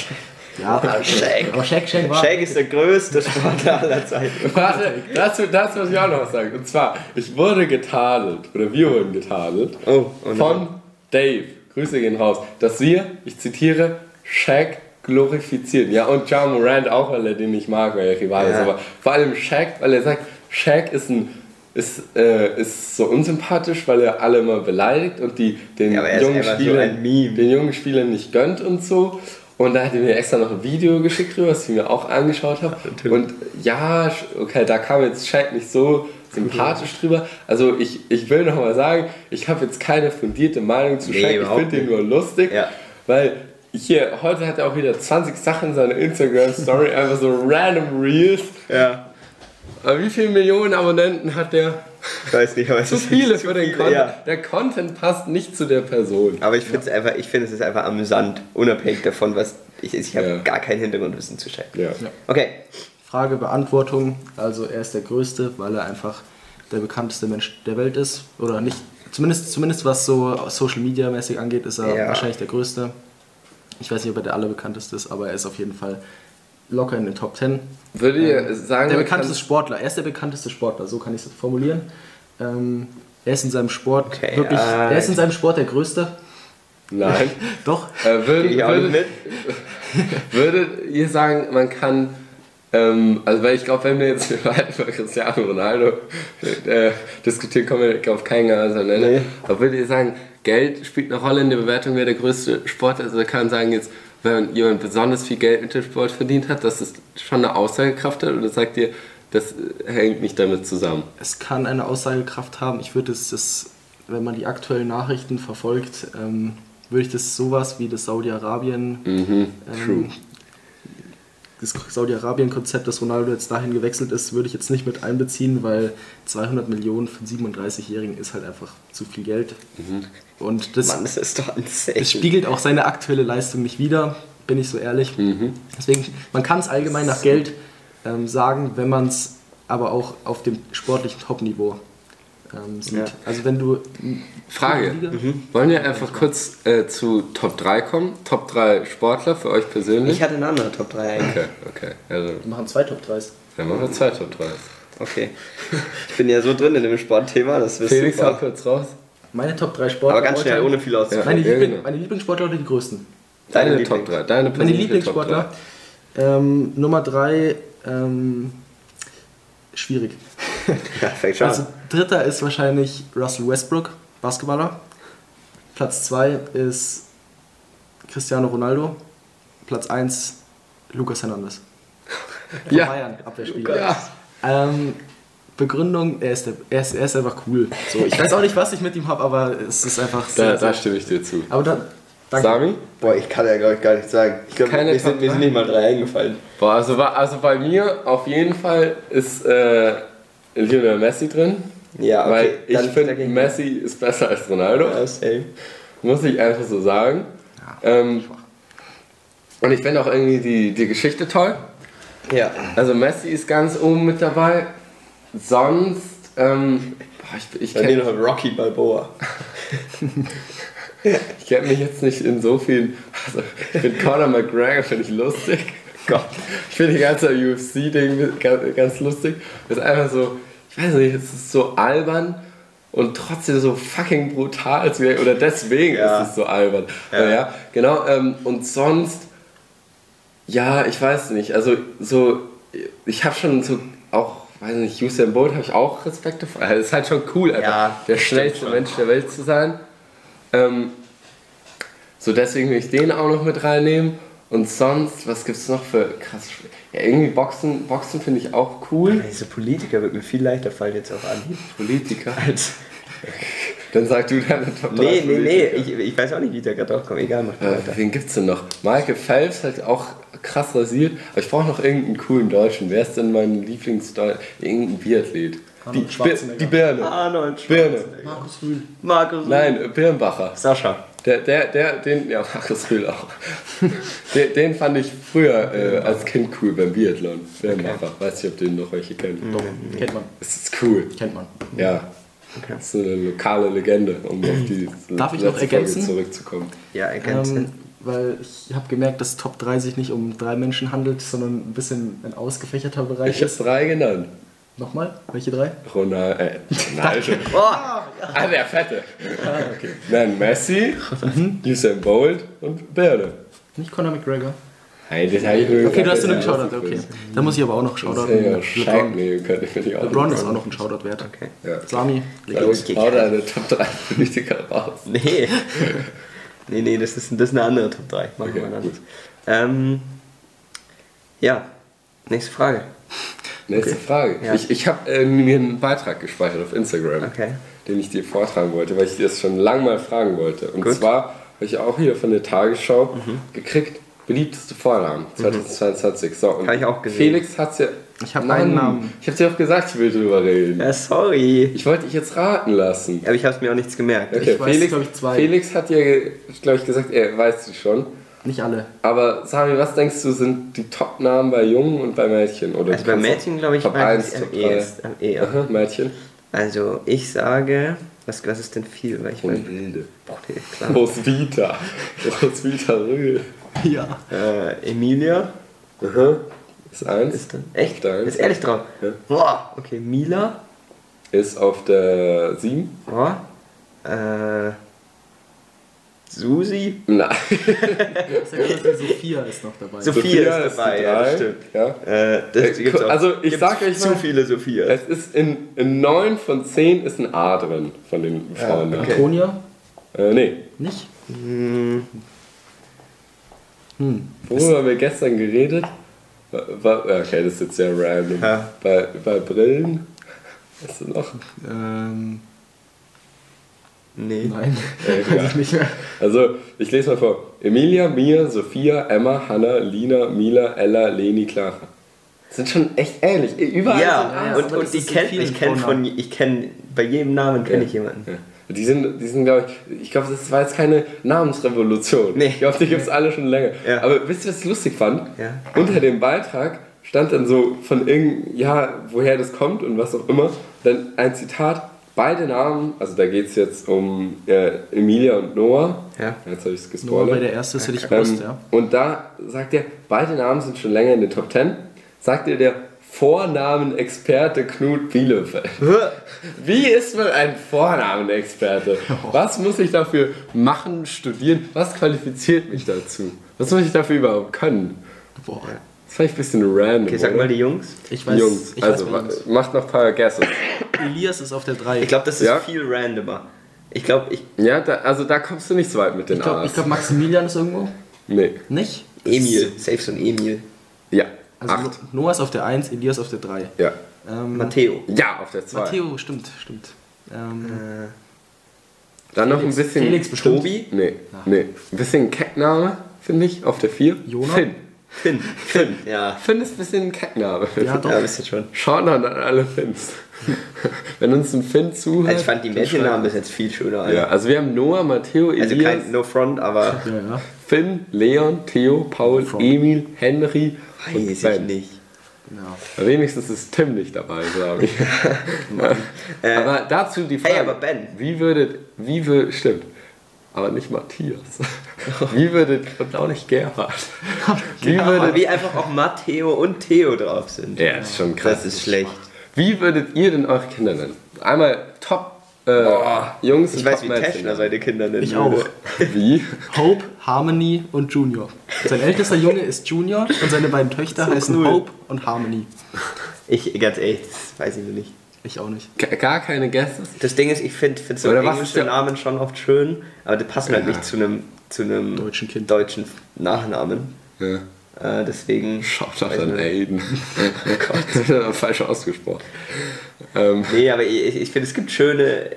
Ja, Shaq. aber Shaq, Shaq war. Shaq ist der größte Sportler aller Zeiten. Warte, dazu, dazu muss ich auch noch was sagen. Und zwar, ich wurde getadelt, oder wir wurden getadelt, Oh, und von Dave, Grüße gehen raus, dass wir, ich zitiere, Shaq glorifizieren. Ja, und John Morant auch, weil er den nicht mag, weil er Rival ist. Ja. Aber vor allem Shaq, weil er sagt, Shaq ist ein ist, äh, ist so unsympathisch, weil er alle immer beleidigt und die den Ja, jungen so Spielern Meme. den jungen Spielern nicht gönnt und so. Und da hat er mir extra noch ein Video geschickt drüber, was ich mir auch angeschaut habe. Und ja, okay, da kam jetzt Shaq nicht so sympathisch drüber. Also ich, ich will noch mal sagen, ich habe jetzt keine fundierte Meinung zu Nee, Shaq. Ich finde den nur lustig, Ja. weil hier, heute hat er auch wieder 20 Sachen in seiner Instagram-Story, einfach so random Reels. Ja. Aber wie viele Millionen Abonnenten hat der? Ich weiß nicht, aber es Zu ist viele zu für den Content. Ja. Der Content passt nicht zu der Person. Aber ich finde es einfach, ich finde es ist einfach amüsant, unabhängig davon, was ich ich habe Ja. gar kein Hintergrundwissen zu Shaq. Ja. Okay, Frage, Beantwortung. Also er ist der Größte, weil er einfach der bekannteste Mensch der Welt ist. Oder nicht, zumindest, zumindest was so Social Media mäßig angeht, ist er Ja. wahrscheinlich der Größte. Ich weiß nicht, ob er der allerbekannteste ist, aber er ist auf jeden Fall locker in den Top 10. Würde ihr sagen, Der bekannteste kann- Sportler, er ist der bekannteste Sportler, so kann ich es formulieren. Ähm, er ist in seinem Sport Okay, wirklich, äh, er ist in seinem Sport der Größte. Nein. Doch, Äh, würdet, gehe ich würdet, mit. würdet ihr sagen, man kann, ähm, also weil ich glaube, wenn wir jetzt weiter über Cristiano Ronaldo äh, diskutieren, kommen wir auf keinen gemeinsamen Nenner. Nee. Aber würdet ihr sagen, Geld spielt eine Rolle in der Bewertung, wer der größte Sport ist? Also kann man sagen jetzt, wenn jemand besonders viel Geld mit dem Sport verdient hat, dass es schon eine Aussagekraft hat? Oder sagt ihr, das äh, hängt nicht damit zusammen? es kann eine Aussagekraft haben. Ich würde es, das, wenn man die aktuellen Nachrichten verfolgt, ähm, würde ich das sowas wie das Saudi-Arabien, Mhm, ähm, das Saudi-Arabien-Konzept, dass Ronaldo jetzt dahin gewechselt ist, würde ich jetzt nicht mit einbeziehen, weil 200 Millionen für einen 37-Jährigen ist halt einfach zu viel Geld. Und das, Mann, das ist doch insane. es spiegelt auch seine aktuelle Leistung nicht wider, bin ich so ehrlich. Deswegen, man kann es allgemein nach Geld ähm, sagen, wenn man es aber auch auf dem sportlichen Top-Niveau ähm, sieht. Ja. Also wenn du... Frage. Liga- Wollen wir einfach kurz äh, zu Top 3 kommen? Top 3 Sportler für euch persönlich? Ich hatte eine andere Top 3 eigentlich. Okay, okay. Also, Wir machen zwei Top-3s. dann machen wir zwei Top 3. Okay. Ich bin ja so drin in dem Sportthema, das wisst Felix, hau super. kurz raus. Meine Top 3 Sportler. Aber ganz schnell, ohne viel auszuführen. Meine, Ja, genau. meine Lieblingssportler oder die größten? Deine, Deine Top Lieblings- 3. Deine Meine persönliche Lieblingssportler. Ähm, Nummer 3, ähm, schwierig. Ja, fängt schon Also dritter ist wahrscheinlich Russell Westbrook, Basketballer. Platz 2 ist Cristiano Ronaldo. Platz 1 Lucas Hernandez. Von Ja. Bayern, Abwehrspieler. Ja. Ähm, Begründung, er ist, der, er, ist, er ist einfach cool. So, ich weiß auch nicht, was ich mit ihm habe, aber es ist einfach Da, sehr, da sehr stimme ich dir zu. aber da, Danke. Sami? Boah, ich kann ja, glaube ich, gar nicht sagen. Ich glaube, mir, sind- mir sind nicht mal drei eingefallen. Boah, also, also bei mir auf jeden Fall ist äh, Lionel Messi drin. Ja, okay. Weil ich finde, Messi ist besser als Ronaldo. Ja, same. Muss ich einfach so sagen. Ähm, und ich finde auch irgendwie die, die Geschichte toll. Ja. Also Messi ist ganz oben mit dabei. Sonst, ähm, boah, ich, ich kenne noch Rocky Balboa. ich kenn mich jetzt nicht in so vielen. Also, ich finde Conor McGregor finde ich lustig. Gott. Ich finde die ganze UFC-Ding ganz, ganz lustig. Ist einfach so, ich weiß nicht, es ist so albern und trotzdem so fucking brutal. Oder deswegen Ja. ist es so albern. Ja. Ja genau. Ähm, und sonst, ja, ich weiß nicht. Also so, ich habe schon so auch, weiß nicht, Usain Bolt habe ich auch Respekt. Also, Es ist halt schon cool, einfach Ja, der schnellste. Mensch der Welt zu sein. Ähm, so deswegen will ich den auch noch mit reinnehmen. Und sonst, was gibt's noch für krass? Ja, irgendwie Boxen, Boxen finde ich auch cool. Diese Politiker wird mir viel leichter fallen jetzt auf Anhieb. Politiker. Als Dann sag du deine Top drei nee, nee, nee. Ich, ich weiß auch nicht, wie der gerade drauf kommt. Egal, mach Äh, weiter. wen gibt's denn noch? Michael Phelps hat auch krass rasiert. Aber ich brauche noch irgendeinen coolen Deutschen. Wer ist denn mein Lieblingsdeutsch? Irgendein Biathlet. Die, die Birne. Arnold Birne. Markus Rühl. Markus. Nein, äh, Birnbacher. Sascha. Der, der, der, den, ja, Markus Rühl auch. den, den fand ich früher äh, als Kind cool beim Biathlon. Birnbacher. Weiß nicht, ob den noch welche kennen. Doch, kennt man. Es ist cool. Kennt man. Ja. Das ist eine lokale Legende, um auf die Darf ich noch letzte Folge ergänzen? zurückzukommen. Ja, ergänzen. Ähm, weil ich habe gemerkt, dass Top 3 sich nicht um drei Menschen handelt, sondern ein bisschen ein ausgefächerter Bereich Ich habe ist. drei genannt. Nochmal? Welche drei? Ronald, äh, Ronaldo. oh, ah, der Fette. Nein, Messi, Usain Bolt und Birne. Nicht Conor McGregor. Nein, das habe ich nur Okay, du hast nur geschaut, er okay. Da muss ich aber auch noch Shoutout. ich auch LeBron. Nehmen können, finde ich auch. LeBron ist auch noch ein Shoutout wert. okay. Ja. Sami, Ich- Hau deine Top 3 Politiker raus. Nee. nee, nee, das ist, das ist eine andere Top 3. Machen Okay, wir dann. Ähm, ja, nächste Frage. Nächste Okay. Frage. Ja. Ich, ich habe äh, mir einen Beitrag gespeichert auf Instagram, Okay. Den ich dir vortragen wollte, weil ich dir das schon lange mal fragen wollte. Und Gut. Mhm. zwar habe ich auch hier von der Tagesschau gekriegt, beliebteste Vornamen 2022. So, und Habe ich auch gesehen. Felix hat ja. Ich hab einen Namen. Ich habe dir auch gesagt, ich will drüber reden. Ja, sorry. Ich wollte dich jetzt raten lassen. Aber ich habe mir auch nichts gemerkt. Okay, Ich weiß, Felix, glaub ich, zwei. Felix hat ja, glaube ich, gesagt, er weiß sie schon. nicht alle. Aber Sami, was denkst du, sind die Top-Namen bei Jungen und bei Mädchen? Oder Also bei Mädchen, glaube ich, Top weiß 1, ich am Top 3. ehesten- am eher. Mädchen. Also ich sage, was, was ist denn viel? Weil ich mein, Wilde. klar. Roswitha. Roswitha Rühl. Ja. Äh, Emilia Aha. Ist eins. ist dann echt? Deins. Ist ehrlich drauf? Ja. Boah, okay, Mila. Ist auf der 7. Boah. Äh, Susi. Nein. Sophia ist noch dabei. Sophia ist dabei, ja, stimmt. Ja. Äh, das Äh, gibt's auch. also ich Gibt's sag euch zu mal- viele Sophia. Es ist in, in 9 von 10 ist ein A drin von den Frauen. okay. Antonia? Äh, nee. Nicht? Hm, Hm. Worüber haben wir gestern geredet? War, war, ja, okay, das ist jetzt sehr random. Ja. Bei, bei Brillen. Weißt du noch? Ähm, nee. nein, Äh, weiß ja. ich nicht mehr. Also, ich lese mal vor. Emilia, Mia, Sophia, Emma, Hanna, Lina, Mila, Ella, Leni, Clara. Sind schon echt ähnlich. Überall sind Ja, ja, und, aber und die kennt, ich kenne von, ich kenne, bei jedem Namen kenne Ja. ich jemanden. Ja. Die sind, die sind glaube ich, ich glaube, das war jetzt keine Namensrevolution. Nee. Ich glaube, die gibt es alle schon länger. Ja. Aber wisst ihr, was ich lustig fand? Ja. Unter dem Beitrag stand dann so von irgend, ja, woher das kommt und was auch immer, dann ein Zitat. Beide Namen, also da geht es jetzt um äh, Emilia und Noah. Ja. Jetzt habe ich es Nur weil gespoilert. der erste ist, hätte ich gewusst, Ähm, ja. Und da sagt er, beide Namen sind schon länger in den Top Ten. Sagt er der Vornamenexperte Knut Bielefeld. Wie ist man ein Vornamenexperte? Was muss ich dafür machen, studieren? Was qualifiziert mich dazu? Was muss ich dafür überhaupt können? Boah. Das fand ich ein bisschen random. Okay, sag mal die Jungs. Ich weiß, Jungs, ich also weiß macht noch ein paar Guesses. Elias ist auf der 3. Ich glaube, das ist Ja. viel randomer. Ich glaube, ich. Ja, da, also da kommst du nicht so weit mit den ich glaube, A's. glaub, Maximilian ist irgendwo. nee. Nicht? Emil. Safe so ein Emil. Ja. Also Acht. Noah ist auf der 1, Elias auf der 3. Ja. Ähm, Matteo. Ja, auf der zwei. Matteo, stimmt, stimmt. Ähm, Äh, Dann noch ein Felix- bisschen. Felix bestimmt. Tobi? Nee, nee. Ein bisschen Keckname, finde ich, auf der 4. Jona? Finn. Finn. Finn, ja. Finn ist ein bisschen ein Keckname. Ja, doch. Ja, ein bisschen schon. Schaut an alle Finns. Wenn uns ein Finn zuhört. Also ich fand die Mädchennamen bis jetzt viel schöner. Alter. Ja, also wir haben Noah, Matteo, Elias, Also kein No Front, aber Ja, ja. Finn, Leon, Theo, Paul, Front. Emil, Henry und weiß ich Ben. nicht. ja. Wenigstens ist Tim nicht dabei, glaube ich. aber dazu die Frage. Hey, aber Ben. Wie würdet, wie würdet, stimmt, aber nicht Matthias. Wie würdet, und auch nicht Gerhard. Wie würdet, wie einfach auch Matteo und Theo drauf sind. ja, ist schon krass. Das ist schlecht. Wie würdet ihr denn eure Kinder nennen? Einmal Top äh, Jungs Ich weiß, wie Teschner seine Kinder nennt. Ich auch. Wie? Hope, Harmony und Junior. Sein ältester Junge ist Junior und seine beiden Töchter heißen cool. Hope und Harmony. Ich, ganz ehrlich, das weiß ich noch nicht. Ich auch nicht. Gar keine Guesses? Das Ding ist, ich finde find so englische Namen schon oft schön, aber die passen halt Ja. nicht zu einem zu einem Deutschen Kind. deutschen Nachnamen. Ja. Äh, deswegen. Schaut weiß an. Aiden. oh Gott. Falsch ausgesprochen. Ähm, Nee, aber ich, ich finde, es gibt schöne,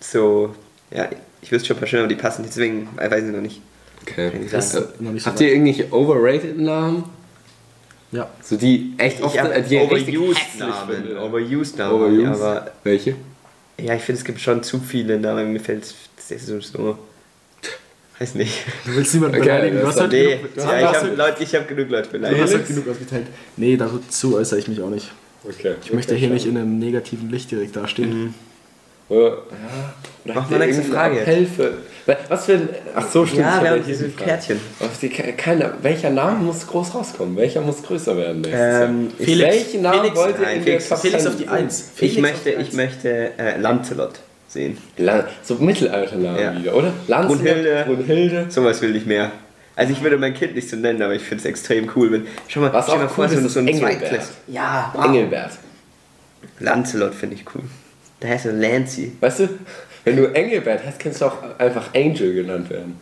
so, ja, ich wüsste schon ein paar schöne, aber die passen nicht, deswegen äh, weiß ich noch nicht. okay. Das so Habt ihr irgendwelche overrated Namen? Ja. So die echt oft die overused Namen. Overused Namen. Overused? Aber Welche? ja, ich finde, es gibt schon zu viele Namen. Mir fällt es ist so. Weiß nicht. Du willst niemanden Okay, beleidigen. Du hast halt Nee, genug, du ja, ich habe ich hab genug Leute du hast beleidigt. halt genug ausgeteilt. Nee, dazu äußere ich mich auch nicht. Okay. Ich möchte hier nicht in einem negativen Licht direkt dastehen. Ja. Mach mal nächste Frage. Hilfe. Was für ein. Ach so, stimmt. Ja, wir hab haben diese die. Kärtchen. Auf die, keine, welcher Name muss groß rauskommen? Welcher muss größer werden Ähm? Felix- Welchen Namen Felix- wollt ihr nein, Felix- Felix 10 auf die sehen? Eins. Ich Felix möchte, ich möchte äh, Lancelot sehen. La so Mittelalternamen Ja. wieder, oder? Lancelot, Brunhilde. Brunhilde. Sowas will ich mehr. Also ich würde mein Kind nicht so nennen, aber ich finde es extrem cool, wenn. Schau mal, Was stell auch mal vor, cool so, ist, so ein ist Engelbert. Ja, wow. Engelbert. Lancelot finde ich cool. Der heißt ja Lancy. Weißt du, wenn du Engelbert hast, kannst du auch einfach Angel genannt werden.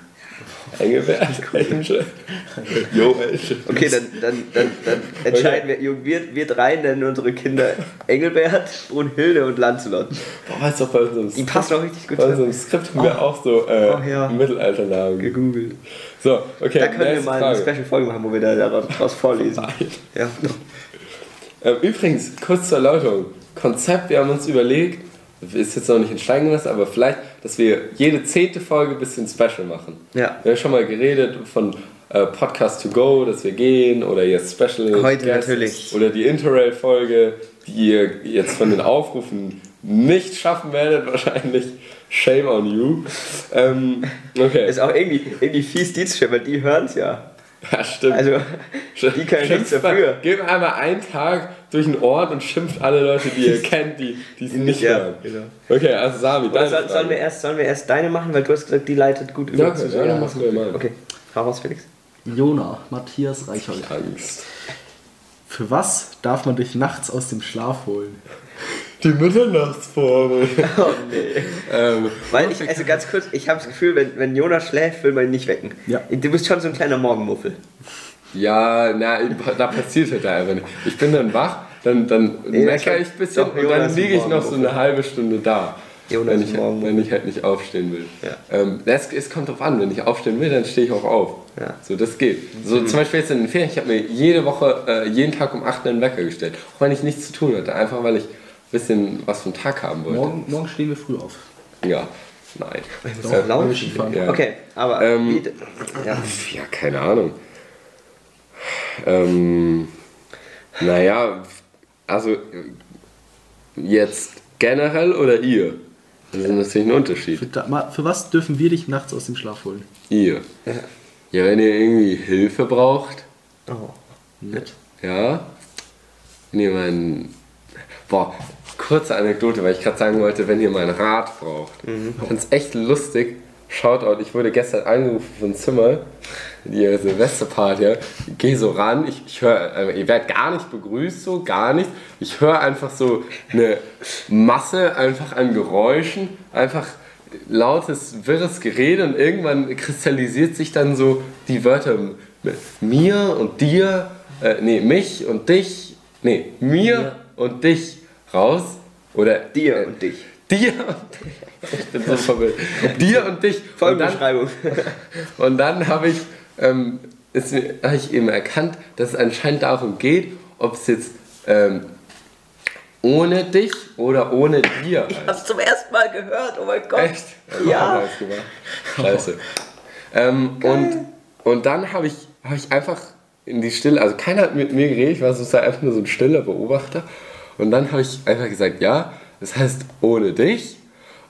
Engelbert, Angel. Jo, Angel. Okay, dann, dann, dann, dann entscheiden wir, Jung, wir, wir drei nennen unsere Kinder Engelbert, Brunhilde und Lancelot. Boah, weißt du, bei unserem Die passen auch richtig gut Bei unserem. Skript haben wir auch so äh, Oh, ja. Mittelalternamen. Gegoogelt. So, okay, Da können wir mal eine Frage. Special-Folge machen, wo wir da daraus vorlesen. Ja, doch. Ähm, übrigens, kurz zur Erläuterung. Konzept, wir haben uns überlegt, ist jetzt noch nicht in Stein gemessen, aber vielleicht, dass wir jede zehnte Folge ein bisschen Special machen. Ja. Wir haben schon mal geredet von äh, Podcast to go, dass wir gehen oder jetzt Special. Heute Guests natürlich. Oder die Interrail-Folge, die ihr jetzt von den Aufrufen nicht schaffen werdet, wahrscheinlich. Shame on you. Ähm, okay. Ist auch irgendwie, irgendwie fies Dienstchef, weil die hören es ja. Ja, stimmt. Also, die können nichts dafür. Geht einmal einen Tag durch den Ort und schimpft alle Leute, die ihr kennt, die die es nicht Ja, hören. genau. Okay, also Sami, deine soll, Frage. sollen, wir erst, sollen wir erst deine machen, weil du hast gesagt, die leitet gut über Ja, okay, ja, dann machen wir mal. Okay, hau raus, Felix. Jona, Matthias Reichhold. Angst. Für was darf man dich nachts aus dem Schlaf holen? Die Mitternachtsformel. Oh nee. ähm, Weil ich, also ganz kurz, ich habe das Gefühl, wenn, wenn Jonas schläft, will man ihn nicht wecken. Ja. Du bist schon so ein kleiner Morgenmuffel. ja, na, da passiert halt einfach nicht. Ich bin dann wach, dann, dann Nee, das meckere hat- ich ein bisschen doch, und Jonas dann liege ich noch so eine halbe Stunde da. Jonas wenn ich, wenn ich halt nicht aufstehen will. Ja. Ähm, es, es kommt drauf an, wenn ich aufstehen will, dann stehe ich auch auf. Ja. Mhm. So, das geht. So zum Beispiel jetzt in den Ferien, ich habe mir jede Woche, äh, jeden Tag um 8 einen Wecker gestellt. Auch wenn ich nichts zu tun hatte, einfach weil ich bisschen was vom Tag haben wollte. Morgen, morgen stehen wir früh auf. Ja, nein. Ich muss Doch, auch wir Skifahren. Ja. Okay, aber Ähm, wie, ja. Ja, keine Ahnung. Ähm, naja, also jetzt generell oder ihr? Das ist natürlich ein Unterschied. Für, für was dürfen wir dich nachts aus dem Schlaf holen? Ihr. Ja, wenn ihr irgendwie Hilfe braucht, Oh. Nett. ja. Wenn ihr meinen. Boah, kurze Anekdote, weil ich gerade sagen wollte, wenn ihr mein Rat braucht. Ich fand's echt lustig. Shoutout, ich wurde gestern angerufen von Zimmer, die Silvesterparty. ja. Ich gehe so ran, ich, ich höre, ihr werdet gar nicht begrüßt, so gar nicht. Ich höre einfach so eine Masse einfach an Geräuschen, einfach lautes, wirres Gerede und irgendwann kristallisiert sich dann so die Wörter mir und dir, äh, nee, mich und dich, nee, mir und dich raus. Oder Dir äh, und dich. dir und ich bin so verwirrt. Dir und dich. Und dann, Folgenbeschreibung. und dann habe ich, ähm, ist mir- habe ich eben erkannt, dass es anscheinend darum geht, ob es jetzt ähm, ohne dich oder ohne dir heißt. Hab's zum ersten Mal gehört, oh mein Gott. Echt? Ja. Scheiße. ähm, und, und dann habe ich, hab ich einfach in die Stille, also keiner hat mit mir geredet, ich war sozusagen einfach nur so ein stiller Beobachter. Und dann habe ich einfach gesagt, ja, das heißt ohne dich.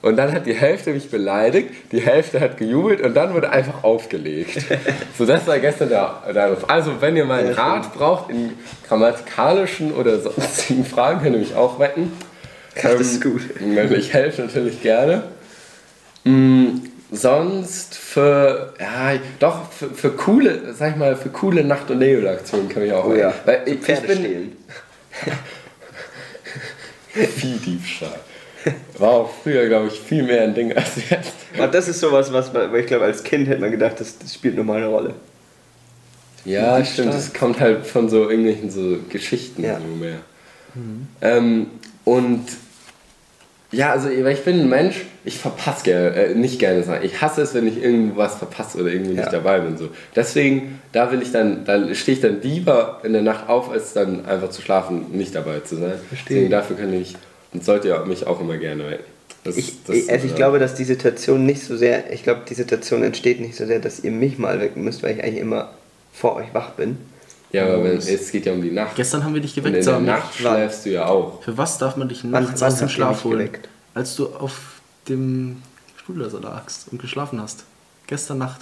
Und dann hat die Hälfte mich beleidigt, die Hälfte hat gejubelt und dann wurde einfach aufgelegt. So, das war gestern der, der Anruf. Also, wenn ihr mal einen Rat braucht in grammatikalischen oder sonstigen Fragen, könnt ihr mich auch wecken. Das ist gut. Ähm, Ich helfe natürlich gerne. Mm, sonst für, ja, doch, für, für coole, sag ich mal, für coole Nacht- und Nebelaktionen kann ich auch Oh ja. Weil ich, ich bin stehlen. Viehdiebstahl. War auch früher, glaube ich, viel mehr ein Ding als jetzt. Und das ist sowas, was man, weil ich glaube, als Kind hätte man gedacht, das, das spielt nur mal eine Rolle. Ja, Diebstahl. stimmt. Das kommt halt von so irgendwelchen so Geschichten Ja. so mehr. Ähm, und ja, also weil ich bin ein Mensch, ich verpasse gerne, äh, nicht gerne Sachen. Ich hasse es, wenn ich irgendwas verpasse oder irgendwie Ja. nicht dabei bin. So. Deswegen, da will ich dann, da stehe ich dann lieber in der Nacht auf, als dann einfach zu schlafen, nicht dabei zu sein. Verstehe. Deswegen dafür kann ich und sollt ihr mich auch immer gerne wecken. Das, Ich, das- also ich äh, glaube, dass die Situation nicht so sehr, ich glaube, die Situation entsteht nicht so sehr, dass ihr mich mal wecken müsst, weil ich eigentlich immer vor euch wach bin. Ja, aber wenn, es geht ja um die Nacht. Gestern haben wir dich Und geweckt, in der. Nacht schläfst du ja auch. Für was darf man dich nachts aus dem Schlaf holen? geweckt? Als du auf dem Stuhl da lagst und geschlafen hast. Gestern Nacht.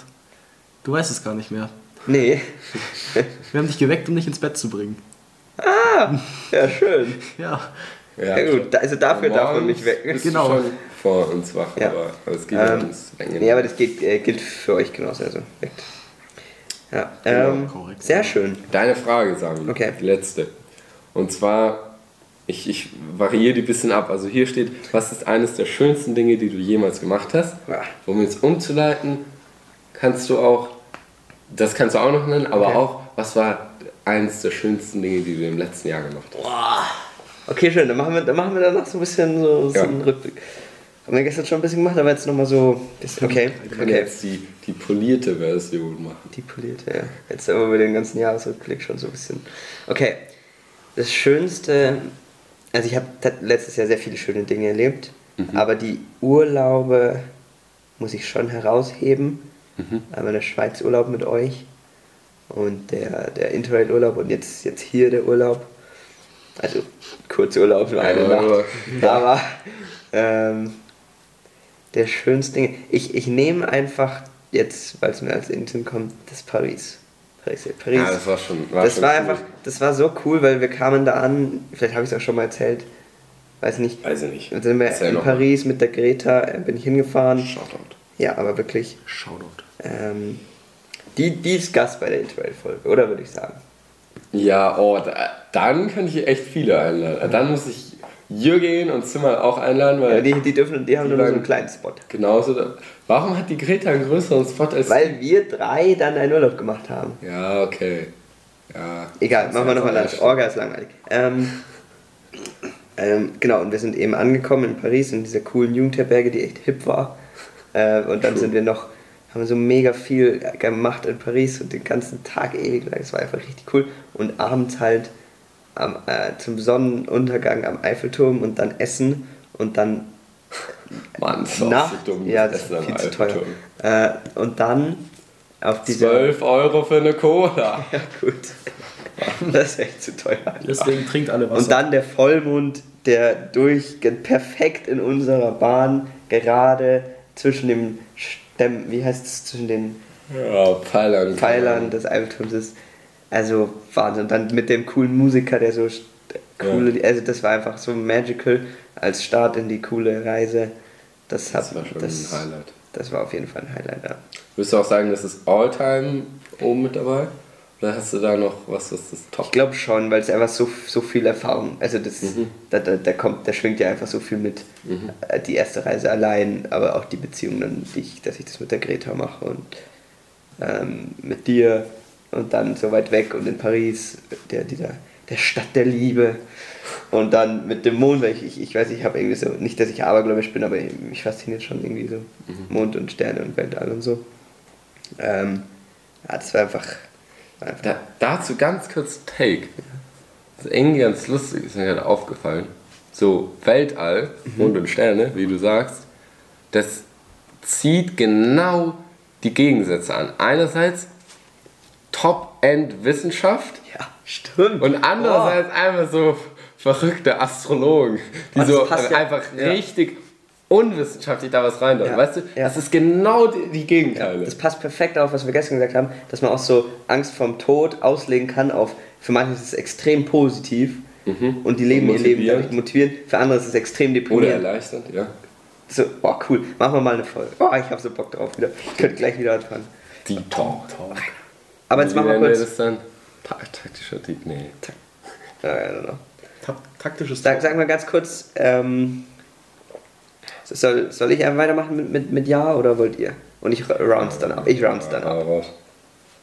Du weißt es gar nicht mehr. Nee. Wir haben dich geweckt, um dich ins Bett zu bringen. Ja, schön. Ja. Ja, gut, da- also dafür darf man mich wecken. Genau. Schon vor uns wach, Ja. aber, aber es geht ja Ähm, ums Wecken. nee, aber das geht, äh, gilt für euch genauso. Also, weckt. Ja, ähm, korrekt. sehr schön. Deine Frage, Sami. Okay. Die letzte. Und zwar, ich, ich variiere die ein bisschen ab. Also hier steht, was ist eines der schönsten Dinge, die du jemals gemacht hast? Ja. Um jetzt umzuleiten, kannst du auch, das kannst du auch noch nennen, aber Okay. auch, was war eines der schönsten Dinge, die du im letzten Jahr gemacht hast? Okay, schön. Dann machen wir, dann machen wir danach so ein bisschen so, so Ja. einen Rückblick. Haben wir gestern schon ein bisschen gemacht, aber jetzt nochmal so. Okay, okay. jetzt die, die polierte Version machen. Die polierte, ja. Jetzt aber wir den ganzen Jahresrückblick schon so ein bisschen. Okay. Das Schönste, also ich habe letztes Jahr sehr viele schöne Dinge erlebt, aber die Urlaube muss ich schon herausheben. Einmal der Schweiz Urlaub mit euch und der, der Interrail-Urlaub und jetzt, jetzt hier der Urlaub. Also Kurzurlaub, nur eine Ja, Nacht. aber- Aber ähm, der schönste Ding. Ich, ich nehme einfach jetzt, weil es mir als Insel kommt, das Paris. Paris. Paris. Ja, das war schon. War das schon war cool. einfach, das war so cool, weil wir kamen da an, vielleicht habe ich es auch schon mal erzählt, weiß nicht. Weiß ich nicht. Dann sind wir Erzähl in noch mal. Paris mit der Greta, äh, bin ich hingefahren. Shoutout. Ja, aber wirklich. Shoutout. Ähm, die, die ist Gast bei der Interrail-Folge, oder würde ich sagen? Ja, oh, da, dann könnte ich echt viele einladen. Dann muss ich Jürgen und Zimmer auch einladen, weil Ja, die, die dürfen, die haben Die nur so einen kleinen Spot. genauso. Da, warum hat die Greta einen größeren Spot als Weil wir drei dann einen Urlaub gemacht haben. Ja, okay. Ja. Egal, machen wir nochmal das. Orga ist langweilig. Ähm, ähm, genau, und wir sind eben angekommen in Paris in dieser coolen Jugendherberge, die echt hip war. Äh, und dann True. sind wir noch, haben so mega viel gemacht in Paris und den ganzen Tag ewig lang. Es war einfach richtig cool. Und abends halt am, äh, zum Sonnenuntergang am Eiffelturm und dann essen und dann Mann, das Nacht. so dumm. ja, das Essen ist am viel zu teuer. Eiffelturm. Äh, und dann auf dieser. 12 Euro für eine Cola. Ja, gut. Das ist echt zu teuer. Deswegen trinkt alle Wasser. Und dann der Vollmond, der durch perfekt in unserer Bahn gerade zwischen dem Stemm, wie heißt es, zwischen den Ja, Pfeilern. Pfeilern des Eiffelturms ist. Also Wahnsinn. Und dann mit dem coolen Musiker, der so st- coole, also das war einfach so magical als Start in die coole Reise. Das, hat, Das war schon das, ein Highlight. das war auf jeden Fall ein Highlight, ja. Würdest du auch sagen, das ist Alltime oben mit dabei? Oder hast du da noch was, was das Top? Ich glaube schon, weil es einfach so, so viel Erfahrung, also das, Mhm. da, da, da kommt, da schwingt ja einfach so viel mit. Äh, Die erste Reise allein, aber auch die Beziehungen, die ich, dass ich das mit der Greta mache und ähm, mit dir und dann so weit weg und in Paris, der, dieser, der Stadt der Liebe. Und dann mit dem Mond, weil ich, ich, ich weiß, ich habe irgendwie so, nicht, dass ich abergläubisch bin, aber mich fasziniert schon irgendwie so Mond und Sterne und Weltall und so. Ähm, ja, das war einfach. War einfach Da, dazu ganz kurz Take. Das ist irgendwie ganz lustig, ist mir gerade aufgefallen. So, Weltall, Mond und Sterne, wie du sagst, das zieht genau die Gegensätze an. Einerseits Top-End-Wissenschaft ja, stimmt. und andererseits einfach so verrückte Astrologen, die Oh, so ja- einfach ja. richtig unwissenschaftlich da was reindeuten. Ja, Weißt du, ja. das ist genau die, die Gegenteile. das passt perfekt auf, was wir gestern gesagt haben, dass man auch so Angst vorm Tod auslegen kann auf, für manche ist es extrem positiv und die leben ihr Leben dadurch motivieren, für andere ist es extrem Oder deprimierend. erleichternd, ja. So, oh cool, machen wir mal eine Folge. Oh, ich habe so Bock drauf wieder. Ich könnte gleich wieder anfangen. Die Talk. Aber jetzt machen wir kurz. das dann? Ta taktischer Dieb, nee. Ja, I don't know. Ta taktisches Sag, sag mal ganz kurz, ähm, soll, soll ich einfach weitermachen mit, mit, mit Ja oder wollt ihr? Und ich rounds dann ab. Ich rounds dann ab. Aber raus.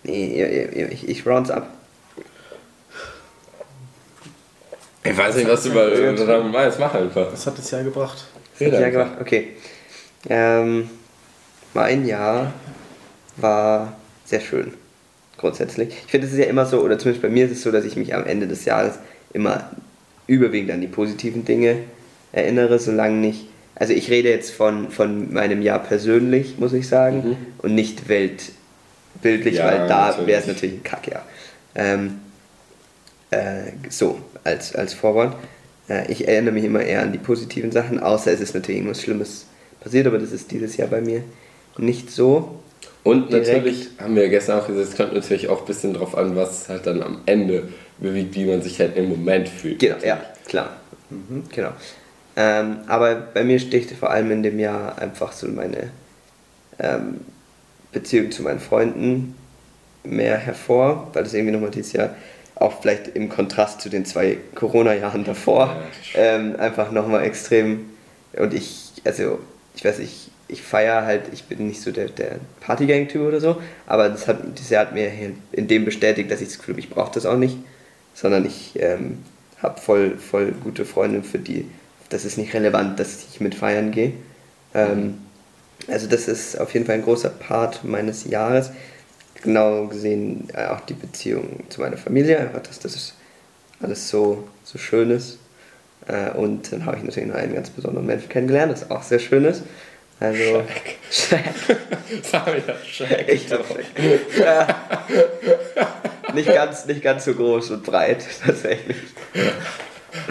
Nee, ich, ich rounds ab. Ich weiß nicht, was du über daran weißt. Mach einfach. Was hat das Jahr gebracht? Red Ja, einfach. gemacht. Okay. Ähm, mein Jahr war sehr schön. Grundsätzlich. Ich finde, es ist ja immer so, oder zumindest bei mir ist es so, dass ich mich am Ende des Jahres immer überwiegend an die positiven Dinge erinnere, solange nicht. Also ich rede jetzt von, von meinem Jahr persönlich, muss ich sagen, und nicht weltbildlich, Ja, weil da wäre es natürlich ein Kackjahr. Ähm, äh, so, als, als Vorwort. Äh, ich erinnere mich immer eher an die positiven Sachen, außer es ist natürlich irgendwas Schlimmes passiert, aber das ist dieses Jahr bei mir nicht so. Und Direkt. natürlich haben wir ja gestern auch gesagt, es kommt natürlich auch ein bisschen drauf an, was halt dann am Ende bewegt, wie man sich halt im Moment fühlt. Genau, ja, klar. Mhm, genau. Ähm, aber bei mir sticht vor allem in dem Jahr einfach so meine ähm, Beziehung zu meinen Freunden mehr hervor, weil das irgendwie nochmal dieses Jahr auch vielleicht im Kontrast zu den zwei Corona-Jahren davor ähm, einfach nochmal extrem und ich, also ich weiß, ich, ich feiere halt, ich bin nicht so der, der Partygang-Typ oder so, aber das hat, dieses hat mir in dem bestätigt, dass ich das Gefühl habe, ich brauche das auch nicht, sondern ich ähm, habe voll, voll gute Freunde, für die das ist nicht relevant, dass ich mit feiern gehe. Ähm, also das ist auf jeden Fall ein großer Part meines Jahres. Genau gesehen äh, auch die Beziehung zu meiner Familie, einfach dass das alles so, so schön ist. Äh, und dann habe ich natürlich noch einen ganz besonderen Menschen kennengelernt, das auch sehr schön ist. Also, mir das Shaq. Ich hab Shaq. Ja. nicht, ganz, nicht ganz so groß und breit, tatsächlich.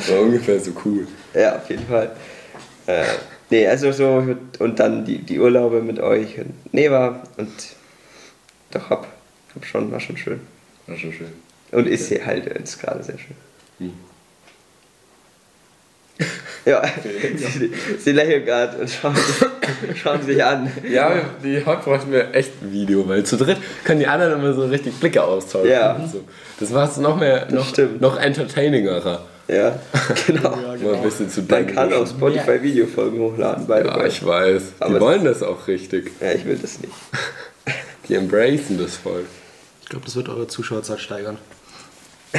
War ungefähr so cool. Ja, auf jeden Fall. Äh, nee, also so, und dann die, die Urlaube mit euch und Neva und doch, hab, hab schon, war schon schön. War schon schön. Und ist hier halt jetzt gerade sehr schön. Hm. Ja, sie, sie lächeln gerade und schauen, schauen sich an. Ja, die, heute bräuchten wir echt ein Video, weil zu dritt können die anderen immer so richtig Blicke austauschen. Ja. So. Das macht es noch mehr, noch, noch entertainingerer. Ja, genau. Mal ein bisschen zu Man kann auf Spotify Videofolgen hochladen, the Ja, ich weiß. Aber die wollen das auch richtig. Ja, ich will das nicht. Die embracen das voll. Ich glaube, das wird eure Zuschauerzahl steigern.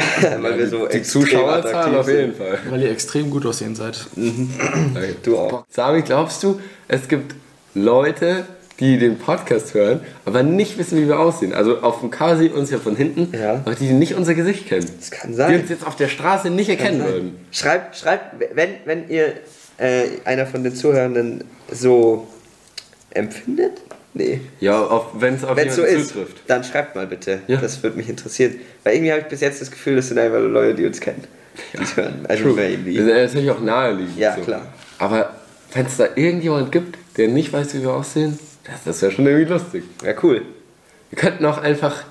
Weil wir so die Zuschauerzahl auf jeden Fall. Weil ihr extrem gut aussehen seid. Danke. Du auch. Sami, glaubst du, es gibt Leute, die den Podcast hören, aber nicht wissen, wie wir aussehen? Also auf dem Cover sieht uns ja von hinten, Ja. aber die nicht unser Gesicht kennen. Das kann Die sein. uns jetzt auf der Straße nicht erkennen würden. Schreibt, schreibt, wenn, wenn ihr äh, einer von den Zuhörenden so empfindet? Nee. Ja, wenn es auf es so ist, zutrifft. dann schreibt mal bitte. Ja. Das würde mich interessieren. Weil irgendwie habe ich bis jetzt das Gefühl, das sind einfach Leute, die uns kennen. Die hören. Also Das ist natürlich auch naheliegend. Ja, so. klar. Aber wenn es da irgendjemand gibt, der nicht weiß, wie wir aussehen, das, das wäre schon irgendwie lustig. Ja, cool. Wir könnten auch einfach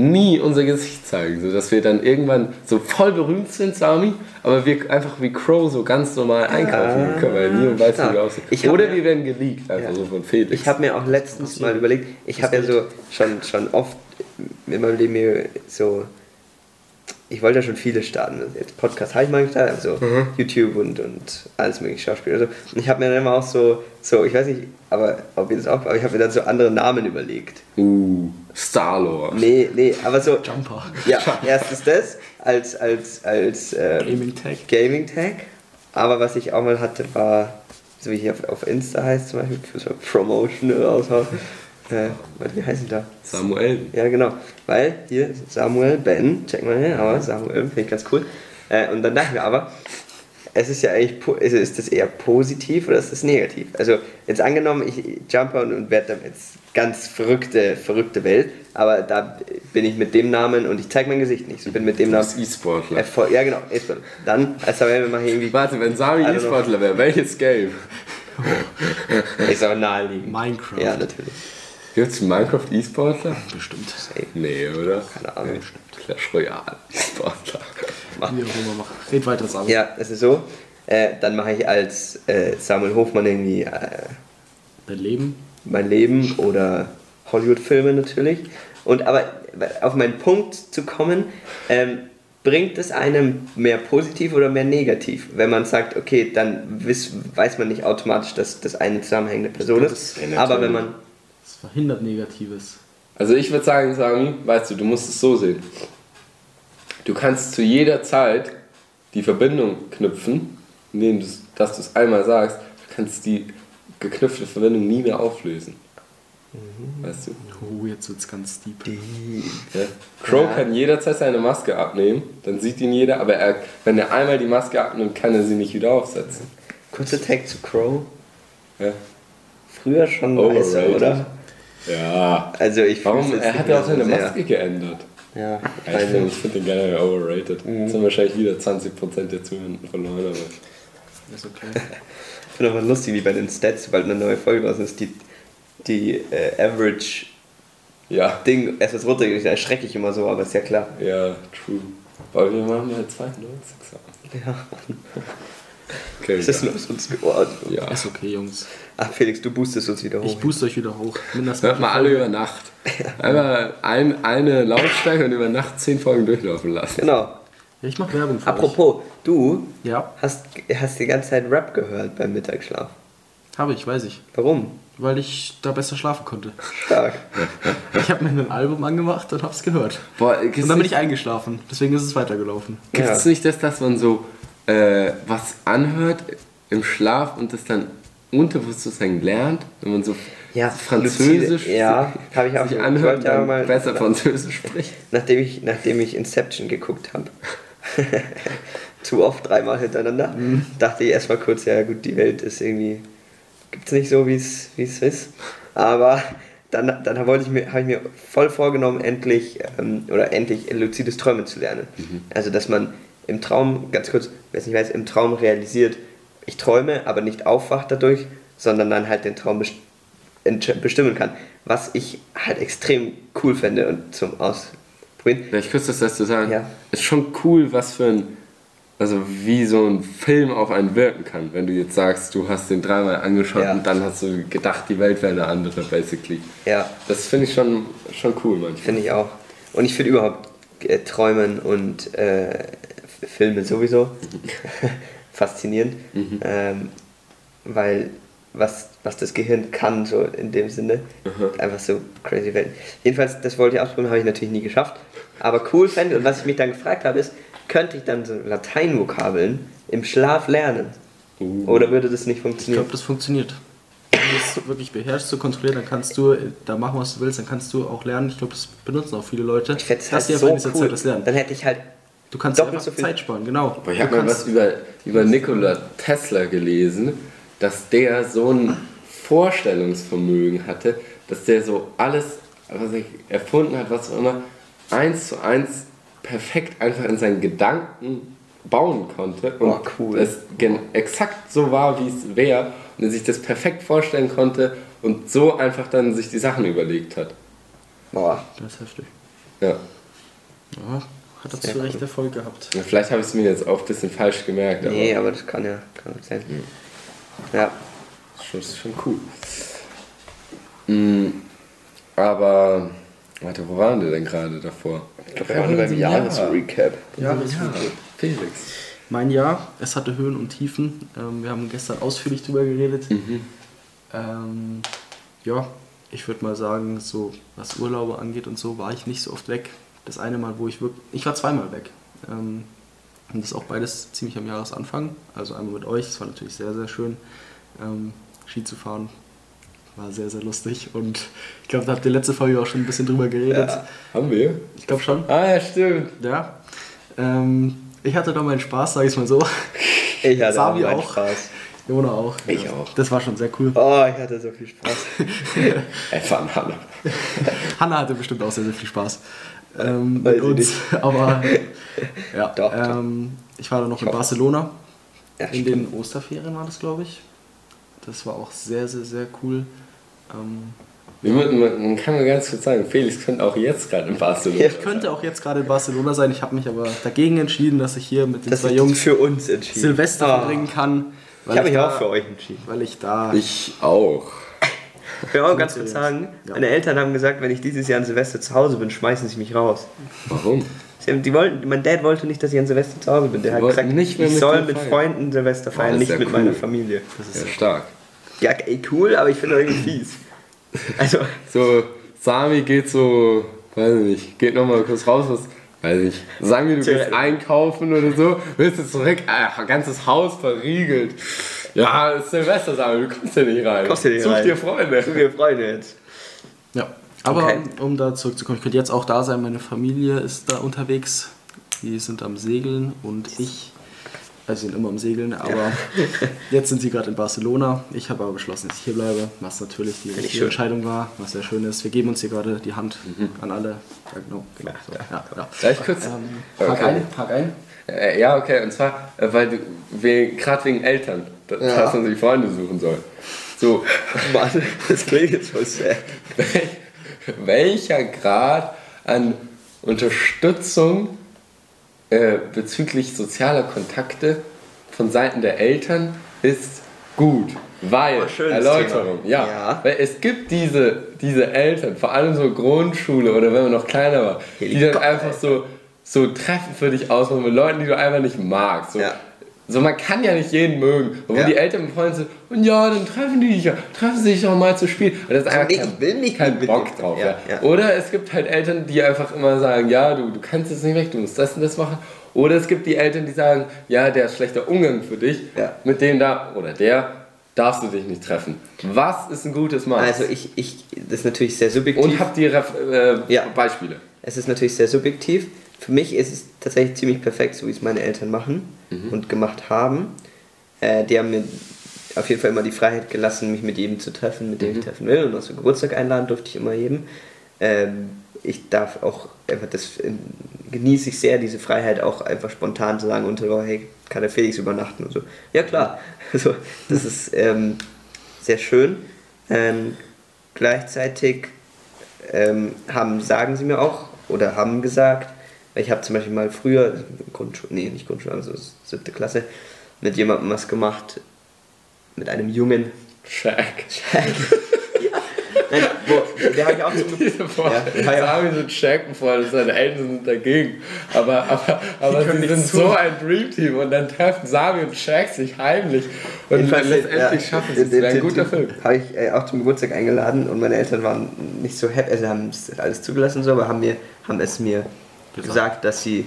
nie unser Gesicht zeigen, sodass wir dann irgendwann so voll berühmt sind, Sami, aber wir einfach wie Crow so ganz normal einkaufen können, weil niemand weiß, wie wir aussehen. Oder mir- wir werden geleakt, einfach Ja. so von Felix. Ich habe mir auch letztens mal überlegt, ich habe ja so schon, schon oft in meinem Leben mir so, ich wollte ja schon viele starten. Also Jetzt Podcast habe ich mal gestartet, also Mhm. YouTube und, und alles mögliche Schauspiel. Also, und ich habe mir dann immer auch so, so, ich weiß nicht, aber ob ihr das auch, aber ich habe mir dann so andere Namen überlegt. uh, Star-Lord. Nee, nee, aber so, Jumper. ja, erstens das als, als, als ähm, Gaming Tag. Gaming Tag. Aber was ich auch mal hatte, war, so wie hier auf, auf Insta heißt zum Beispiel, für so Promotion raushauen. Äh, wie heißen die da? Samuel. Ja, genau. Weil hier Samuel, Ben, check mal her, aber Samuel finde ich ganz cool. Äh, und dann dachte ich mir aber, es ist ja eigentlich, also ist das eher positiv oder ist das negativ? Also jetzt angenommen, ich jumper und, und werde dann jetzt ganz verrückte, verrückte Welt, aber da bin ich mit dem Namen und ich zeige mein Gesicht nicht. Ich bin mit dem Namen. E-Sportler. Erfolg, ja, genau, E-Sport. Dann, als Samuel, mache ich irgendwie. Warte, wenn Sami know. E-Sportler wäre, welches Game? Ist aber naheliegend. Minecraft. Ja, natürlich. Gibt es Minecraft E-Sportler? Bestimmt. Nee, oder? Keine Ahnung. Clash Royale E-Sportler. Wie auch immer machen. Red weiter, Samuel. Ja, es ist so. Äh, dann mache ich als äh, Samuel Hofmann irgendwie äh, Dein Leben. mein Leben oder Hollywood-Filme natürlich. Und aber auf meinen Punkt zu kommen, ähm, bringt es einem mehr positiv oder mehr negativ? Wenn man sagt, okay, dann wiss, weiß man nicht automatisch, dass das eine zusammenhängende Person ist. Aber wenn man. Verhindert Negatives. Also ich würde sagen, Sami, weißt du, du musst es so sehen. Du kannst zu jeder Zeit die Verbindung knüpfen, indem du dass du es einmal sagst, du kannst die geknüpfte Verbindung nie mehr auflösen. Weißt du? Oh, jetzt wird's ganz deep. Ja. Crow Ja. kann jederzeit seine Maske abnehmen, dann sieht ihn jeder, aber er, wenn er einmal die Maske abnimmt, kann er sie nicht wieder aufsetzen. Kurzer Tag zu Crow. Ja. Früher schon Overrated. oder? Ja. Also ich Warum? Er hat ja auch so seine sehr. Maske geändert. Ja, Ja, ich finde find den generell overrated. Mhm. Jetzt haben wahrscheinlich wieder 20% der Zuhörenden verloren, aber Ist okay. Ich finde aber lustig, wie bei den Stats, sobald eine neue Folge raus ist, die, die äh, Average ja, Ding erst was runtergeht, da erschrecke ich immer so, aber ist ja klar. ja, true. Aber wir machen ja 92 Sachen. Ja, Okay, was ist denn aus uns geworden? ja. Ist okay, Jungs. Ach, Felix, du boostest uns wieder hoch. Ich booste euch wieder hoch. Mindestens Hört mal alle über Nacht. Einmal ein, eine Lautstärke und über Nacht 10 Folgen durchlaufen lassen. Genau. Ich mach Werbung für Apropos, du euch. Ja, hast, hast die ganze Zeit Rap gehört beim Mittagsschlaf. habe ich, weiß ich. Warum? Weil ich da besser schlafen konnte. Stark. Ich habe mir ein Album angemacht und hab's gehört. Boah, Und dann bin ich eingeschlafen. Deswegen ist es weitergelaufen. Gibt es Ja. nicht das, dass man so äh, was anhört im Schlaf und das dann unterbewusst sozusagen lernt, wenn man so Ja, Französisch lucide- ja, habe ich auch sich ich anhört dann mal, besser Französisch spricht? nachdem ich, nachdem ich Inception geguckt habe. Zu oft dreimal hintereinander. Mhm. Dachte ich erstmal kurz, ja gut, die Welt ist irgendwie. Gibt's nicht so, wie es wie es ist. Aber dann, dann wollte ich mir, habe ich mir voll vorgenommen, endlich ähm, oder endlich luzides Träumen zu lernen. Mhm. Also dass man im Traum, ganz kurz, wer es nicht weiß, im Traum realisiert, ich träume, aber nicht aufwacht dadurch, sondern dann halt den Traum bestimmen kann. Was ich halt extrem cool fände und zum Ausprobieren. Vielleicht kurz das dazu sagen. Ja. Ist schon cool, was für ein, also wie so ein Film auf einen wirken kann. Wenn du jetzt sagst, du hast den dreimal angeschaut Ja. und dann hast du gedacht, die Welt wäre eine andere, basically. Ja, Das finde ich schon, schon cool manchmal. finde ich auch. Und ich finde überhaupt äh, Träumen und äh, Filme sowieso faszinierend, ähm, weil was, was das Gehirn kann, so in dem Sinne, einfach so crazy Welt. Jedenfalls, das wollte ich ausprobieren, habe ich natürlich nie geschafft. Aber cool fände, und was ich mich dann gefragt habe, ist, könnte ich dann so Lateinvokabeln im Schlaf lernen? Uh. Oder würde das nicht Ich funktionieren? glaube, das funktioniert. Wenn du es wirklich beherrschst zu kontrollieren, dann kannst du da machen, was du willst, dann kannst du auch lernen. Ich glaube, das benutzen auch viele Leute. Ich fände es halt so cool. Zeit das lernen. Dann hätte ich halt Du kannst doppelt einfach so viel- Zeit sparen, genau. Aber ich habe mal was über, über Nikola Tesla gelesen, dass der so ein Vorstellungsvermögen hatte, dass der so alles, was er erfunden hat, was auch immer, eins zu eins perfekt einfach in seinen Gedanken bauen konnte und Oh, cool. es exakt so war, wie es wäre und er sich das perfekt vorstellen konnte und so einfach dann sich die Sachen überlegt hat. Boah, Das ist heftig. Ja. Ja, hat dazu Sehr recht cool. Erfolg gehabt. Ja, Vielleicht habe ich es mir jetzt auch ein bisschen falsch gemerkt, aber nee, aber das kann ja kann gut sein. Ja, Das ist schon, das ist schon cool. Mm, aber, warte, wo waren wir denn gerade davor? ich glaube, wir waren beim Jahresrecap. Ja, ja, Felix. Mein Jahr, es hatte Höhen und Tiefen. Ähm, wir haben gestern ausführlich drüber geredet. Ähm, ja, ich würde mal sagen, so was Urlaube angeht und so, war ich nicht so oft weg. Das eine Mal, wo ich wirklich. Ich war zweimal weg. Ähm, und das ist auch beides ziemlich am Jahresanfang. Also einmal mit euch, es war natürlich sehr, sehr schön. Ähm, Ski zu fahren war sehr, sehr lustig und ich glaube, da habt ihr letzte Folge auch schon ein bisschen drüber geredet. Ja, haben wir? Ich glaube schon. Ah, ja, stimmt. Ja. Ähm, ich hatte da meinen Spaß, sage ich mal so. Ich hatte Sabi auch, auch. Spaß. Jona auch. Ich Ja, auch. Das war schon sehr cool. Oh, ich hatte so viel Spaß. Einfach ein Hammer. Hanna hatte bestimmt auch sehr, sehr viel Spaß. Ähm, mit ich uns. Aber ja, Doch, doch. ähm, ich war dann noch in hoffe. Barcelona. Ja, in stimmt. den Osterferien war das, glaube ich. Das war auch sehr, sehr, sehr cool. Ähm, Wir müssen, man kann mir ganz kurz sagen, Felix könnte auch jetzt gerade in Barcelona. ich könnte auch jetzt gerade in Barcelona sein. Ich habe mich aber dagegen entschieden, dass ich hier mit den Das zwei Jungs für uns. Silvester Ah. verbringen kann. Ich habe mich da, auch für euch entschieden. Weil ich da. Ich auch. Ich will auch ganz kurz sagen, Ja. meine Eltern haben gesagt, wenn ich dieses Jahr an Silvester zu Hause bin, schmeißen sie mich raus. Warum? Sie haben, die wollten, mein Dad wollte nicht, dass ich an Silvester zu Hause bin. Der hat wollten gesagt, nicht ich soll mit feiern. Freunden Silvester feiern, das ist nicht ja mit cool. meiner Familie. das ist Ja, stark. Ja, ey, cool, aber ich finde das irgendwie fies. Also, So, Sami geht so, weiß ich nicht, geht nochmal kurz raus, was, weiß ich nicht. Sagen wir, du gehst einkaufen oder so, willst du zurück, ah, ganzes Haus verriegelt. Ja, ist Silvester, Sami, du kommst hier nicht rein. Kommst hier nicht Such rein. dir Freunde. so viele Freunde jetzt. Ja, aber Okay. um da zurückzukommen, ich könnte jetzt auch da sein, meine Familie ist da unterwegs. Die sind am Segeln und ich, also sind immer am Segeln, aber jetzt sind sie gerade in Barcelona. Ich habe aber beschlossen, dass ich hier bleibe, was natürlich die ich richtige. Entscheidung war, was sehr schön ist. Wir geben uns hier gerade die Hand an alle. Ja, genau. genau so. ja, ja. Darf ich kurz? Ähm, Okay. Hak ein, Hak ein. Äh, ja, okay, und zwar, äh, weil du, we- gerade wegen Eltern, da- dass man sich Freunde suchen soll. So, Mann, das klingt jetzt voll sad. welcher Grad an Unterstützung äh, bezüglich sozialer Kontakte von Seiten der Eltern ist gut. Weil, Oh, Erläuterung, ja, Ja. weil es gibt diese, diese Eltern, vor allem so Grundschule oder wenn man noch kleiner war, die dann einfach so, so Treffen für dich ausmachen mit Leuten, die du einfach nicht magst. So, Ja. So man kann ja nicht jeden mögen. Und Ja. die Eltern mit Freunden so, und ja, dann treffen die dich ja, treffen sie sich doch mal zu spielen. Und das ist einfach nee, kein, ich will nicht kein mit Bock drauf. Ja, Ja. Oder es gibt halt Eltern, die einfach immer sagen, ja, du, du kannst jetzt nicht weg, du musst das und das machen. Oder es gibt die Eltern, die sagen, ja, der ist schlechter Umgang für dich, mit dem da, oder der, darfst du dich nicht treffen. Was ist ein gutes Maß? Also ich, ich, das ist natürlich sehr subjektiv. und habt ihr äh. Beispiele? Es ist natürlich sehr subjektiv. Für mich ist es tatsächlich ziemlich perfekt, so wie es meine Eltern machen Mhm. und gemacht haben. Äh, die haben mir auf jeden Fall immer die Freiheit gelassen, mich mit jedem zu treffen, mit dem Mhm. ich treffen will. Und auch zum Geburtstag einladen durfte ich immer jedem. Ähm, ich darf auch einfach das ähm, genieße ich sehr, diese Freiheit auch einfach spontan zu sagen unter Woche, hey, kann der Felix übernachten und so. Ja klar. Also, das ist ähm, sehr schön. Ähm, gleichzeitig ähm, haben, sagen sie mir auch oder haben gesagt, ich habe zum Beispiel mal früher, Grundschule, nee, nicht Grundschule, also siebte Klasse, mit jemandem was gemacht, mit einem Jungen. Shaq. Nein, wo, der habe ich auch zum Vorstellung. Ja, ja. Sami sind Shaq befreundet, seine Eltern sind dagegen. Aber, aber, aber sie sind zu. so ein Dreamteam und dann treffen Sami und Shaq sich heimlich und letztendlich ja, schaffen sie es. den- Wäre ein guter Film. Habe ich äh, auch zum Geburtstag eingeladen und meine Eltern waren nicht so happy, also haben es alles zugelassen so, aber haben, mir, haben es mir Gesagt. gesagt, dass sie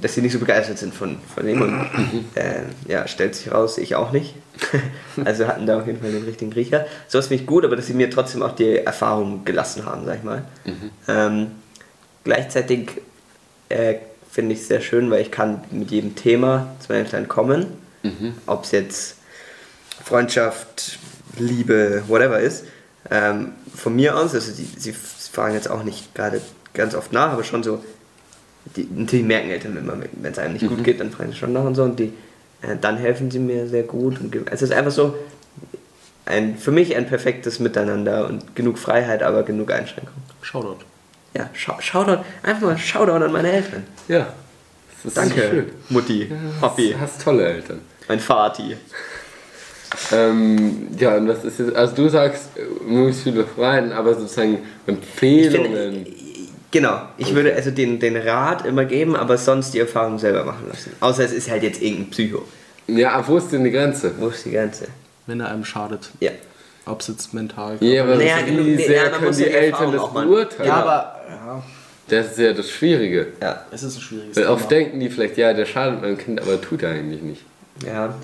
dass sie nicht so begeistert sind von, von ihm und äh, ja, stellt sich raus, ich auch nicht. also hatten da auf jeden Fall den richtigen Griecher. So ist ich gut, aber dass sie mir trotzdem auch die Erfahrung gelassen haben, sag ich mal. Ähm, gleichzeitig äh, finde ich es sehr schön, weil ich kann mit jedem Thema zu meinen Eltern kommen. Ob es jetzt Freundschaft, Liebe, whatever ist. Ähm, von mir aus, also sie, sie fragen jetzt auch nicht gerade ganz oft nach, aber schon so, die, natürlich merken Eltern immer, wenn es einem nicht gut geht, dann fragen sie schon nach und so und die, äh, dann helfen sie mir sehr gut. Und, es ist einfach so, ein, für mich ein perfektes Miteinander und genug Freiheit, aber genug Einschränkung. Shoutout. Ja, schau, Shoutout, einfach mal Shoutout an meine Eltern. Ja. Danke, schön. Mutti, Papi, Du hast tolle Eltern. mein Vati. Ähm, ja, und was ist jetzt, also du sagst, äh, möglichst viele Freien, aber sozusagen Empfehlungen. Genau, ich würde also den, den Rat immer geben, aber sonst die Erfahrung selber machen lassen. Außer es ist halt jetzt irgendein Psycho. ja, aber wo ist denn die Grenze? Wo ist die Grenze? Wenn er einem schadet. Ja. Ob es jetzt mental Ja, aber Naja, wie sehr können die Eltern das beurteilen? Ja, aber ja, Das ist ja das Schwierige. Ja. Es ist ein schwieriges Weil Thema. oft denken die vielleicht, ja, der schadet meinem Kind, aber tut er eigentlich nicht. Ja.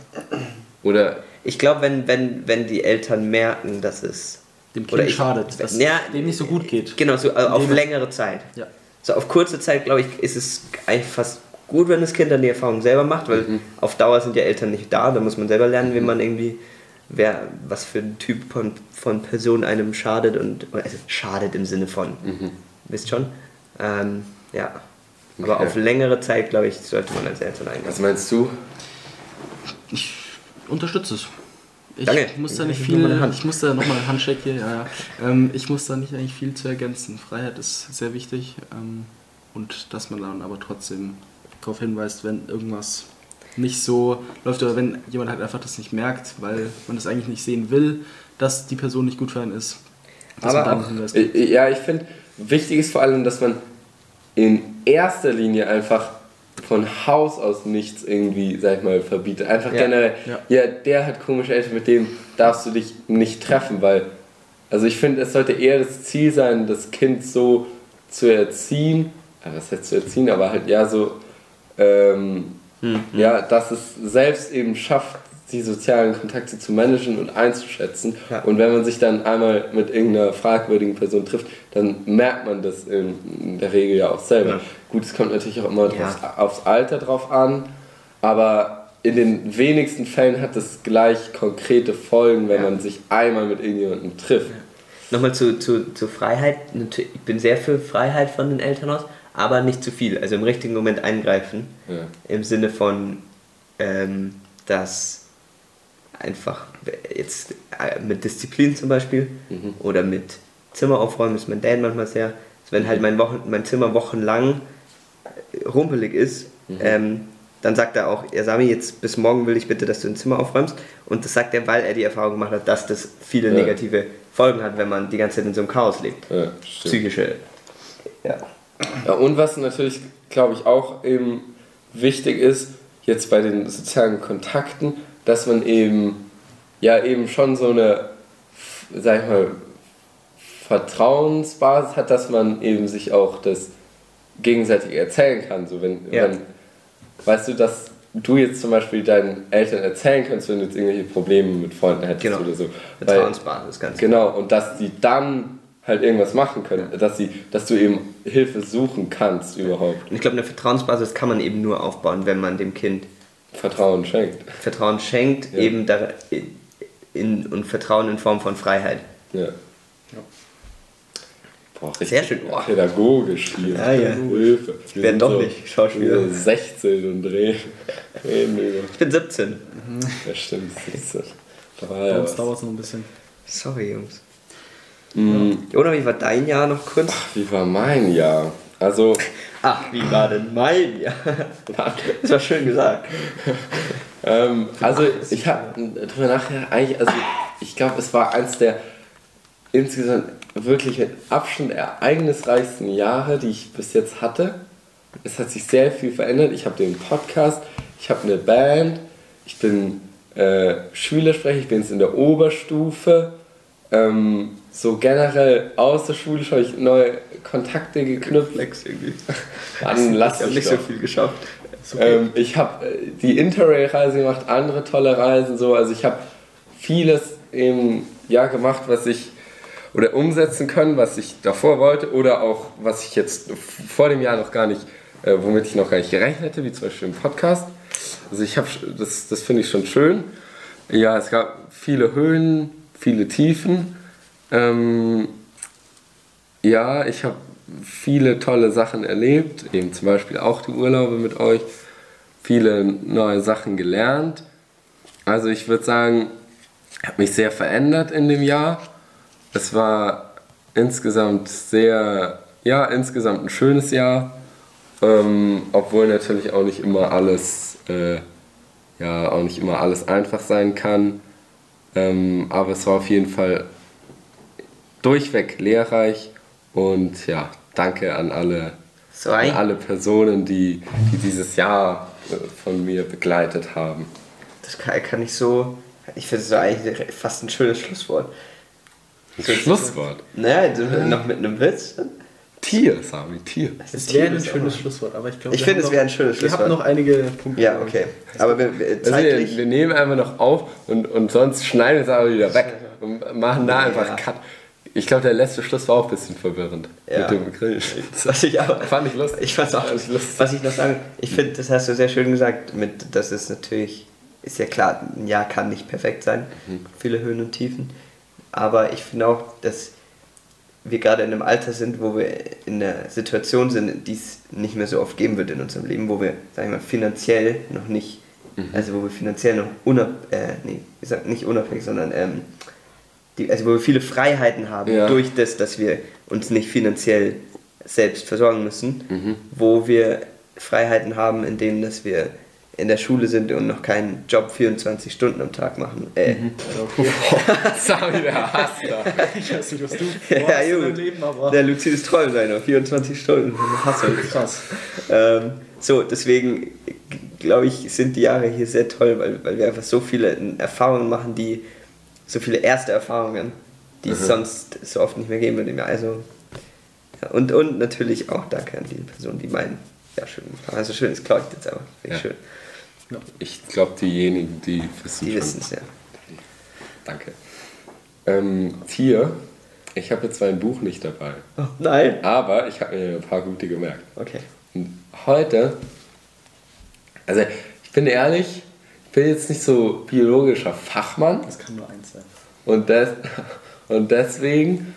Oder Ich glaube, wenn, wenn, wenn die Eltern merken, dass es. Dem Kind ich- schadet, dass Ja, es dem nicht so gut geht. Genau, so auf längere Zeit. Ja. So auf kurze Zeit, glaube ich, ist es eigentlich fast gut, wenn das Kind dann die Erfahrung selber macht, weil auf Dauer sind ja Eltern nicht da, da muss man selber lernen, wie man irgendwie, wer, was für ein Typ von, von Person einem schadet und, also schadet im Sinne von, wisst schon? Ähm, ja. Aber Okay. auf längere Zeit, glaube ich, sollte man als Eltern eingehen. was meinst du? Ich unterstütze es. Ich Danke. muss da nicht Ich viel, ich muss da nochmal einen Handshake hier, ja, ja. Ähm, ich muss da nicht eigentlich viel zu ergänzen. Freiheit ist sehr wichtig ähm, und dass man dann aber trotzdem darauf hinweist, wenn irgendwas nicht so läuft oder wenn jemand halt einfach das nicht merkt, weil man das eigentlich nicht sehen will, dass die Person nicht gut für einen ist. Aber auch- Ja, ich finde, wichtig ist vor allem, dass man in erster Linie einfach von Haus aus nichts irgendwie, sag ich mal, verbietet. Einfach Ja. generell, Ja. ja. der hat komische Eltern, mit dem darfst du dich nicht treffen, weil, also ich finde, es sollte eher das Ziel sein, das Kind so zu erziehen, was heißt zu erziehen, aber halt ja so, ähm, ja, dass es selbst eben schafft, die sozialen Kontakte zu managen und einzuschätzen. Ja. Und wenn man sich dann einmal mit irgendeiner fragwürdigen Person trifft, dann merkt man das in der Regel ja auch selber. Ja. Gut, es kommt natürlich auch immer Ja. drauf, aufs Alter drauf an, aber in den wenigsten Fällen hat es gleich konkrete Folgen, wenn Ja. man sich einmal mit irgendjemandem trifft. Nochmal zu, zu, zu Freiheit. Ich bin sehr für Freiheit von den Eltern aus, aber nicht zu viel. Also im richtigen Moment eingreifen. Ja. Im Sinne von, ähm, dass einfach jetzt äh, mit Disziplin zum Beispiel Mhm. oder mit Zimmer aufräumen ist mein Dad manchmal sehr. Also wenn halt mein, Wochen, mein Zimmer wochenlang rumpelig ist, Mhm. ähm, dann sagt er auch, ja Sami, jetzt bis morgen will ich bitte, dass du ein Zimmer aufräumst. Und das sagt er, weil er die Erfahrung gemacht hat, dass das viele Ja. negative Folgen hat, wenn man die ganze Zeit in so einem Chaos lebt. Ja. Psychische. Ja. Ja, und was natürlich, glaube ich, auch eben wichtig ist, jetzt bei den sozialen Kontakten, dass man eben, ja, eben schon so eine, sag ich mal, Vertrauensbasis hat, dass man eben sich auch das gegenseitig erzählen kann. So, wenn, Ja. wenn, weißt du, dass du jetzt zum Beispiel deinen Eltern erzählen kannst, wenn du jetzt irgendwelche Probleme mit Freunden hättest Genau. oder so. Vertrauensbasis, ganz Genau, und dass die dann halt irgendwas machen können, dass, sie, dass du eben Hilfe suchen kannst überhaupt. Und ich glaube, eine Vertrauensbasis kann man eben nur aufbauen, wenn man dem Kind Vertrauen schenkt. Vertrauen schenkt, Ja. eben da, in, und Vertrauen in Form von Freiheit. Ja. Boah, richtig Sehr schön. Boah. Pädagogisch hier. Ja, ja. Hilfe. Wir werden sind doch nicht Schauspieler. So 16 und drehen. Ich bin 17. Ja, stimmt. Das ist, da war ja uns was. dauert es noch ein bisschen. Sorry, Jungs. Mhm. Jona, wie war dein Jahr noch kurz? Wie war mein Jahr? Also, Ach, wie war denn mein Jahr? Das war schön gesagt. Ähm, also ich habe drüber nachher eigentlich, also ich glaube, es war eins der insgesamt wirklich mit Abstand ereignisreichsten Jahre, die ich bis jetzt hatte. Es hat sich sehr viel verändert. Ich habe den Podcast, ich habe eine Band, ich bin äh, Schülersprecher, ich bin jetzt in der Oberstufe. Ähm, so generell außerschulisch habe ich neue Kontakte geknüpft. Flex irgendwie. Dann lass Ich habe ich nicht doch. so viel geschafft. Ähm, ich habe äh, die Interrail-Reise gemacht, andere tolle Reisen, so. Also ich habe vieles im Jahr gemacht, was ich oder umsetzen können, was ich davor wollte oder auch was ich jetzt vor dem Jahr noch gar nicht, äh, womit ich noch gar nicht gerechnet hätte, wie zum Beispiel im Podcast. Also ich habe, das, das finde ich schon schön. Ja, es gab viele Höhen, viele Tiefen. Ähm, ja, ich habe viele tolle Sachen erlebt, eben zum Beispiel auch die Urlaube mit euch, viele neue Sachen gelernt. Also ich würde sagen, ich habe mich sehr verändert in dem Jahr. Es war insgesamt sehr, ja, insgesamt ein schönes Jahr, ähm, obwohl natürlich auch nicht immer alles, äh, ja, auch nicht immer alles einfach sein kann. Ähm, aber es war auf jeden Fall durchweg lehrreich und ja, danke an alle, So an alle Personen, die, die dieses Jahr äh, von mir begleitet haben. das kann, kann ich so. Ich finde es so eigentlich fast ein schönes Schlusswort. Schlusswort. Naja, so noch mit einem Witz. Tier, Sami, Tier. Es wäre ein schönes Schlusswort, aber ich glaube, Ich finde, es wäre ein schönes Wir haben Schlusswort. noch einige Punkte. Ja, okay. Aber wir, wir, Also wir, zeitlich. wir nehmen einfach noch auf und, und sonst schneiden wir es aber wieder weg und machen da Ja. einfach Cut. Ich glaube, der letzte Schluss war auch ein bisschen verwirrend Ja. mit dem Grill. was ich aber. Fand ich lustig. Ich fand's auch Fand ich lustig. Was ich noch sagen, ich finde, das hast du sehr schön gesagt, mit, das ist natürlich, ist ja klar, ein Jahr kann nicht perfekt sein, Mhm. viele Höhen und Tiefen, aber ich finde auch, dass wir gerade in einem Alter sind, wo wir in einer Situation sind, die es nicht mehr so oft geben wird in unserem Leben, wo wir, sag ich mal, finanziell noch nicht, Mhm. also wo wir finanziell noch unab, äh, nee, wie gesagt, nicht unabhängig, sondern ähm, die, also wo wir viele Freiheiten haben Ja. durch das, dass wir uns nicht finanziell selbst versorgen müssen, Mhm. wo wir Freiheiten haben, in denen, dass wir in der Schule sind und noch keinen Job 24 Stunden am Tag machen. Äh, Mhm. Okay. Sami, der hasst da. Ich weiß nicht, was du ja, vorhast in gut. deinem Leben, aber Der lucides Träumen sein, noch 24 Stunden. Hasse ich. krass. Ähm, so, deswegen glaube ich, sind die Jahre hier sehr toll, weil, weil wir einfach so viele Erfahrungen machen, die so viele erste Erfahrungen, die Mhm. es sonst so oft nicht mehr geben würde. Also, ja, und, und natürlich auch danke an die Person, die meinen, ja schön, also schön, es ich jetzt aber, finde Ja. schön. Ich glaube, diejenigen, die wissen Die schon. wissen es ja. Danke. Ähm, Tier, ich habe jetzt mein Buch nicht dabei, Oh, nein. aber ich habe mir ein paar gute gemerkt. Okay. Und heute, also ich bin ehrlich, ich bin jetzt nicht so biologischer Fachmann Das kann nur eins sein. und, des, und deswegen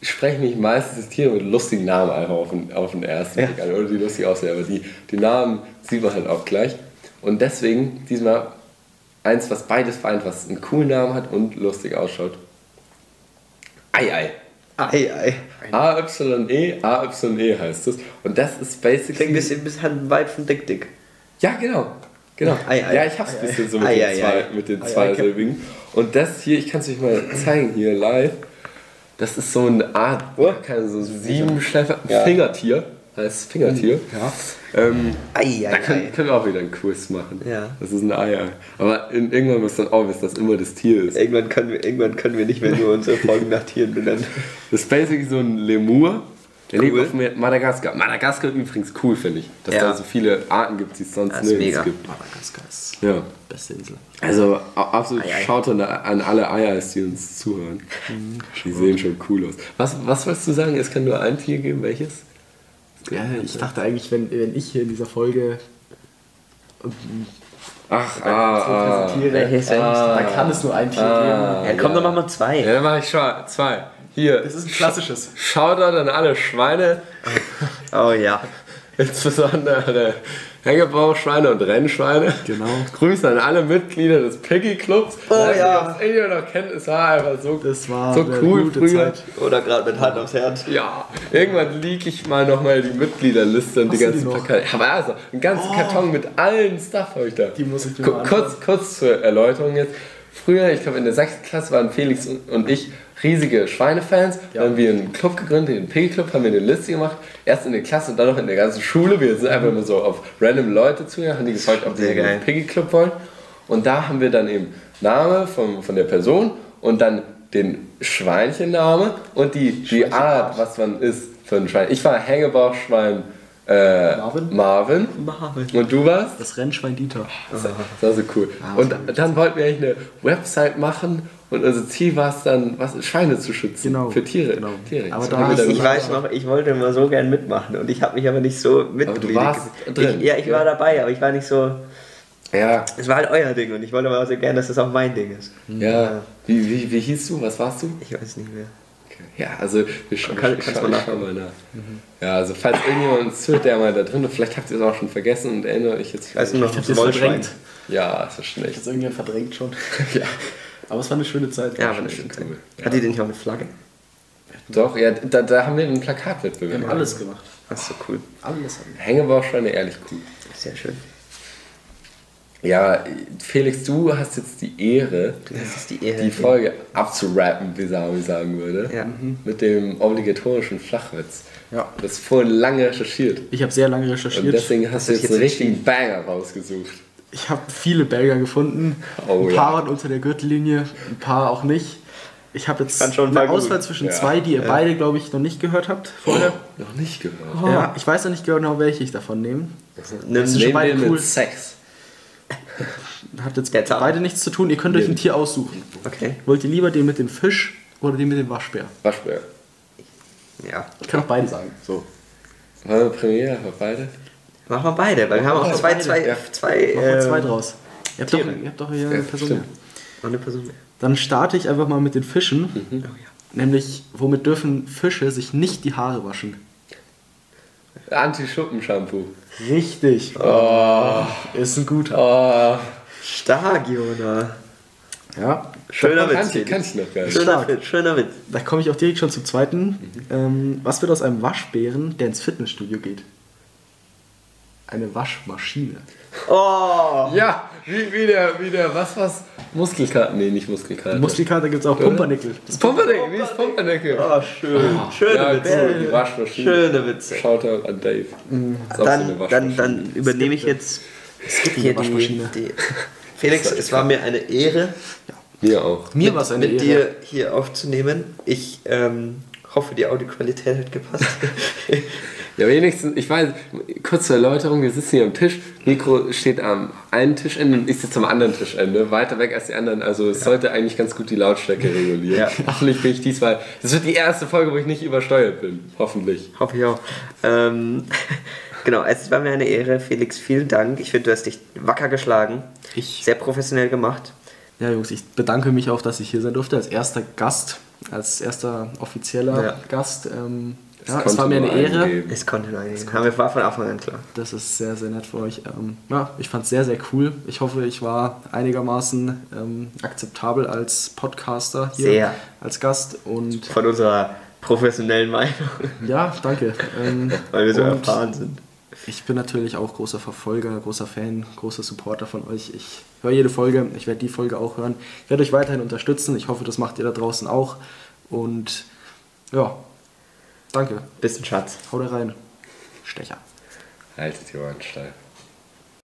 sprechen mich meistens die Tiere mit lustigen Namen einfach auf den, auf den ersten Ja. Blick an oder die lustig aussehen, aber die, die Namen sieht man halt auch gleich. Und deswegen diesmal eins, was beides vereint, was einen coolen Namen hat und lustig ausschaut. Ei, ei. Ei, ei. A-Y-E, A-Y-E heißt es. Und das ist basically. Klingt ein bisschen, bisschen weit von Dick Dick. Ja, genau. Genau. Ei, ei. Ja, ich hab's ein bisschen so mit Ei, den, ei, zwei, ei. mit den Ei, ei, zweisilbigen. Und das hier, ich kann es euch mal zeigen hier live. Das ist so eine Art, Oh. keine so sieben Schläfer, Ja. Fingertier. Heißt Fingertier. Ja. Ähm, Ei, da ei, können, ei. können wir auch wieder einen Quiz machen. Ja. Das ist ein Ei, ei. Aber in, irgendwann muss dann auch wissen, dass immer das Tier ist. Irgendwann können, wir, irgendwann können wir nicht mehr nur unsere Folgen nach Tieren benennen. Das ist basically so ein Lemur. Der Cool. lebt auf Madagaskar. Madagaskar übrigens cool, finde ich. Dass Ja. da so viele Arten gibt, die es sonst Das ist nirgends mega. gibt. Madagaskar ist Ja. beste Insel. Also absolut Ei, schaut an, an alle Eiers, die uns zuhören. Die sehen schon cool aus. Was, was wolltest du sagen? Es kann nur ein Tier geben, welches? Ja, ich dachte eigentlich, wenn, wenn ich hier in dieser Folge Ach, so ah, ah. präsentiere, denn? dann kann es nur ein Tier Ah. Ja, komm, dann machen wir zwei. Ja, dann mache ich schon zwei. Hier. geben. Das ist ein klassisches. Shoutout an alle Schweine, Oh ja. Insbesondere Hängebauchschweine und Rennschweine. Genau. Grüße an alle Mitglieder des Piggy Clubs. Oh Weiß nicht, ja. ob's irgendjemand noch kennt, es war einfach so, Das war so cool gute früher. Zeit. Oder gerade mit Hand aufs Herz. Ja, irgendwann leak ich mal nochmal die Mitgliederliste und die Hast die ganzen? Plakate. Aber also, einen ganzen Karton mit allen Stuff habe ich da. Die muss ich mir Ku- mal kurz, kurz zur Erläuterung jetzt. Früher, ich glaube in der 6. Klasse waren Felix und ich riesige Schweinefans. Ja. Dann haben wir einen Club gegründet, den Piggy Club, haben wir eine Liste gemacht. Erst in der Klasse und dann noch in der ganzen Schule. Wir sind einfach immer so auf random Leute zugegangen, haben die gefragt, ob die den geil. Piggy Club wollen. Und da haben wir dann eben Name von, von der Person und dann den Schweinchenname und die, die Art, was man ist für ein Schwein. Ich war Hängebauchschwein äh, Marvin? Marvin. Marvin. Und du warst? Das Rennschwein Dieter. Das war so cool. Und dann wollten wir eigentlich eine Website machen und unser Ziel war es dann, was, Schweine zu schützen. Genau, Für Tiere. genau. Tiere. Aber da Ich gemacht. weiß noch, ich wollte immer so gern mitmachen und ich habe mich aber nicht so mit. Aber du warst drin. Ich, ja, ich war dabei, aber ich war nicht so. Ja, Es war halt euer Ding und ich wollte aber so gern, dass es auch mein Ding ist. ja. Wie, wie, wie hieß du? Was warst du? Ich weiß nicht mehr. Okay. Ja, also wir schauen Kann- wir kannst mal ich schau mal nach. Ja, also falls irgendjemand uns zuhört, der mal da drin ist, vielleicht habt ihr es auch schon vergessen und erinnere euch jetzt. Ich weiß nur noch, Ich hab das das Wollschwein. verdrängt. Ja, ist das Ich schlecht. hab's irgendwann verdrängt schon. Ja. Aber es war eine schöne Zeit. Ja, aber eine schöne Zeit. Hat die denn nicht auch eine Flagge? Doch, ja, da, da haben wir einen Wir Plakatwettbewerb. haben alles gemacht. Ach so cool. Alles haben wir. Hängebauchschweine, ehrlich cool. Sehr schön. Ja, Felix, du hast jetzt die Ehre, Das ist die Ehre. die Folge abzurappen, wie Sami sagen würde. Ja. Mit dem obligatorischen Flachwitz. Ja. Du hast vorhin lange recherchiert. Ich habe sehr lange Und recherchiert. deswegen hast du jetzt einen richtigen Banger rausgesucht. Ich habe viele Berger gefunden. Oh, ein ja. paar waren unter der Gürtellinie, ein paar auch nicht. Ich habe jetzt eine paar gut. Auswahl zwischen Ja. zwei, die ihr beide, glaube ich, noch nicht gehört habt vorher. Noch nicht gehört. Ja, ich weiß noch nicht genau, welche ich davon nehme. Nimm, ist schon Nehmen beide wir cool. mit Sex. Hat jetzt Der Zahn. beide nichts zu tun. Ihr könnt euch ein Tier aussuchen. Okay. Wollt ihr lieber den mit dem Fisch oder den mit dem Waschbär? Waschbär. Ja. Ich kann auch beide sagen. So. Wollen wir Premiere für beide? Machen wir beide, weil wir haben auch zwei, zwei, Ja. zwei, wir zwei ähm, draus. Ihr habt, doch, ihr habt doch hier eine Person. noch eine Person mehr. Dann starte ich einfach mal mit den Fischen. Oh, ja. Nämlich, womit dürfen Fische sich nicht die Haare waschen? Anti-Schuppen-Shampoo. Richtig. Oh. Ist ein guter. Oh, Stark, Jona. Ja. Schöner Witz. kannte, kannte ich noch gar nicht. Schöner. Witz, schöner Witz. Da komme ich auch direkt schon zum zweiten. Ähm, was wird aus einem Waschbären, der ins Fitnessstudio geht? Eine Waschmaschine. Oh! Ja, wie, wie der, wie der, was was? Muskelkater, nee, nicht Muskelkater. Muskelkater gibt es auch Pumpernickel. Das Pumpernickel, wie ist Pumpernickel? Oh, schön. Schöne ja, Witze. cool, die Waschmaschine. Schöne Witze. Shoutout an Dave. So eine Dann, dann, dann übernehme ich jetzt hier die, Waschmaschine. die. Felix, es war mir eine Ehre, Mir auch. Mir war es eine mit Ehre. dir hier aufzunehmen. Ich ähm, hoffe, die Audioqualität hat gepasst. Ja, wenigstens, ich weiß, kurze Erläuterung, wir sitzen hier am Tisch, Mikro steht am einen Tischende und ich sitze am anderen Tischende, weiter weg als die anderen, also es sollte eigentlich ganz gut die Lautstärke regulieren. Ja. Hoffentlich bin ich diesmal, das wird die erste Folge, wo ich nicht übersteuert bin, hoffentlich. hoffe ich auch. Ähm, genau, es war mir eine Ehre. Felix, vielen Dank. Ich finde, du hast dich wacker geschlagen. Ich- Sehr professionell gemacht. Ja, Jungs, ich bedanke mich auch, dass ich hier sein durfte, als erster Gast, als erster offizieller Ja. Gast. Ähm, Das ja, es konnte war mir eine Ehre. eingeben. Es konnte nur. Haben wir war von Anfang an klar. Das ist sehr, sehr nett für euch. Ähm, ja, ich fand es sehr, sehr cool. Ich hoffe, ich war einigermaßen ähm, akzeptabel als Podcaster hier, Sehr. als Gast. Und Von unserer professionellen Meinung, ja, danke. Ähm, weil wir so erfahren sind. Ich bin natürlich auch großer Verfolger, großer Fan, großer Supporter von euch. Ich höre jede Folge, ich werde die Folge auch hören. Ich werde euch weiterhin unterstützen. Ich hoffe, das macht ihr da draußen auch. Und ja, danke. Bist ein Schatz. Haut rein. Stecher. Haltet die Ohren steif.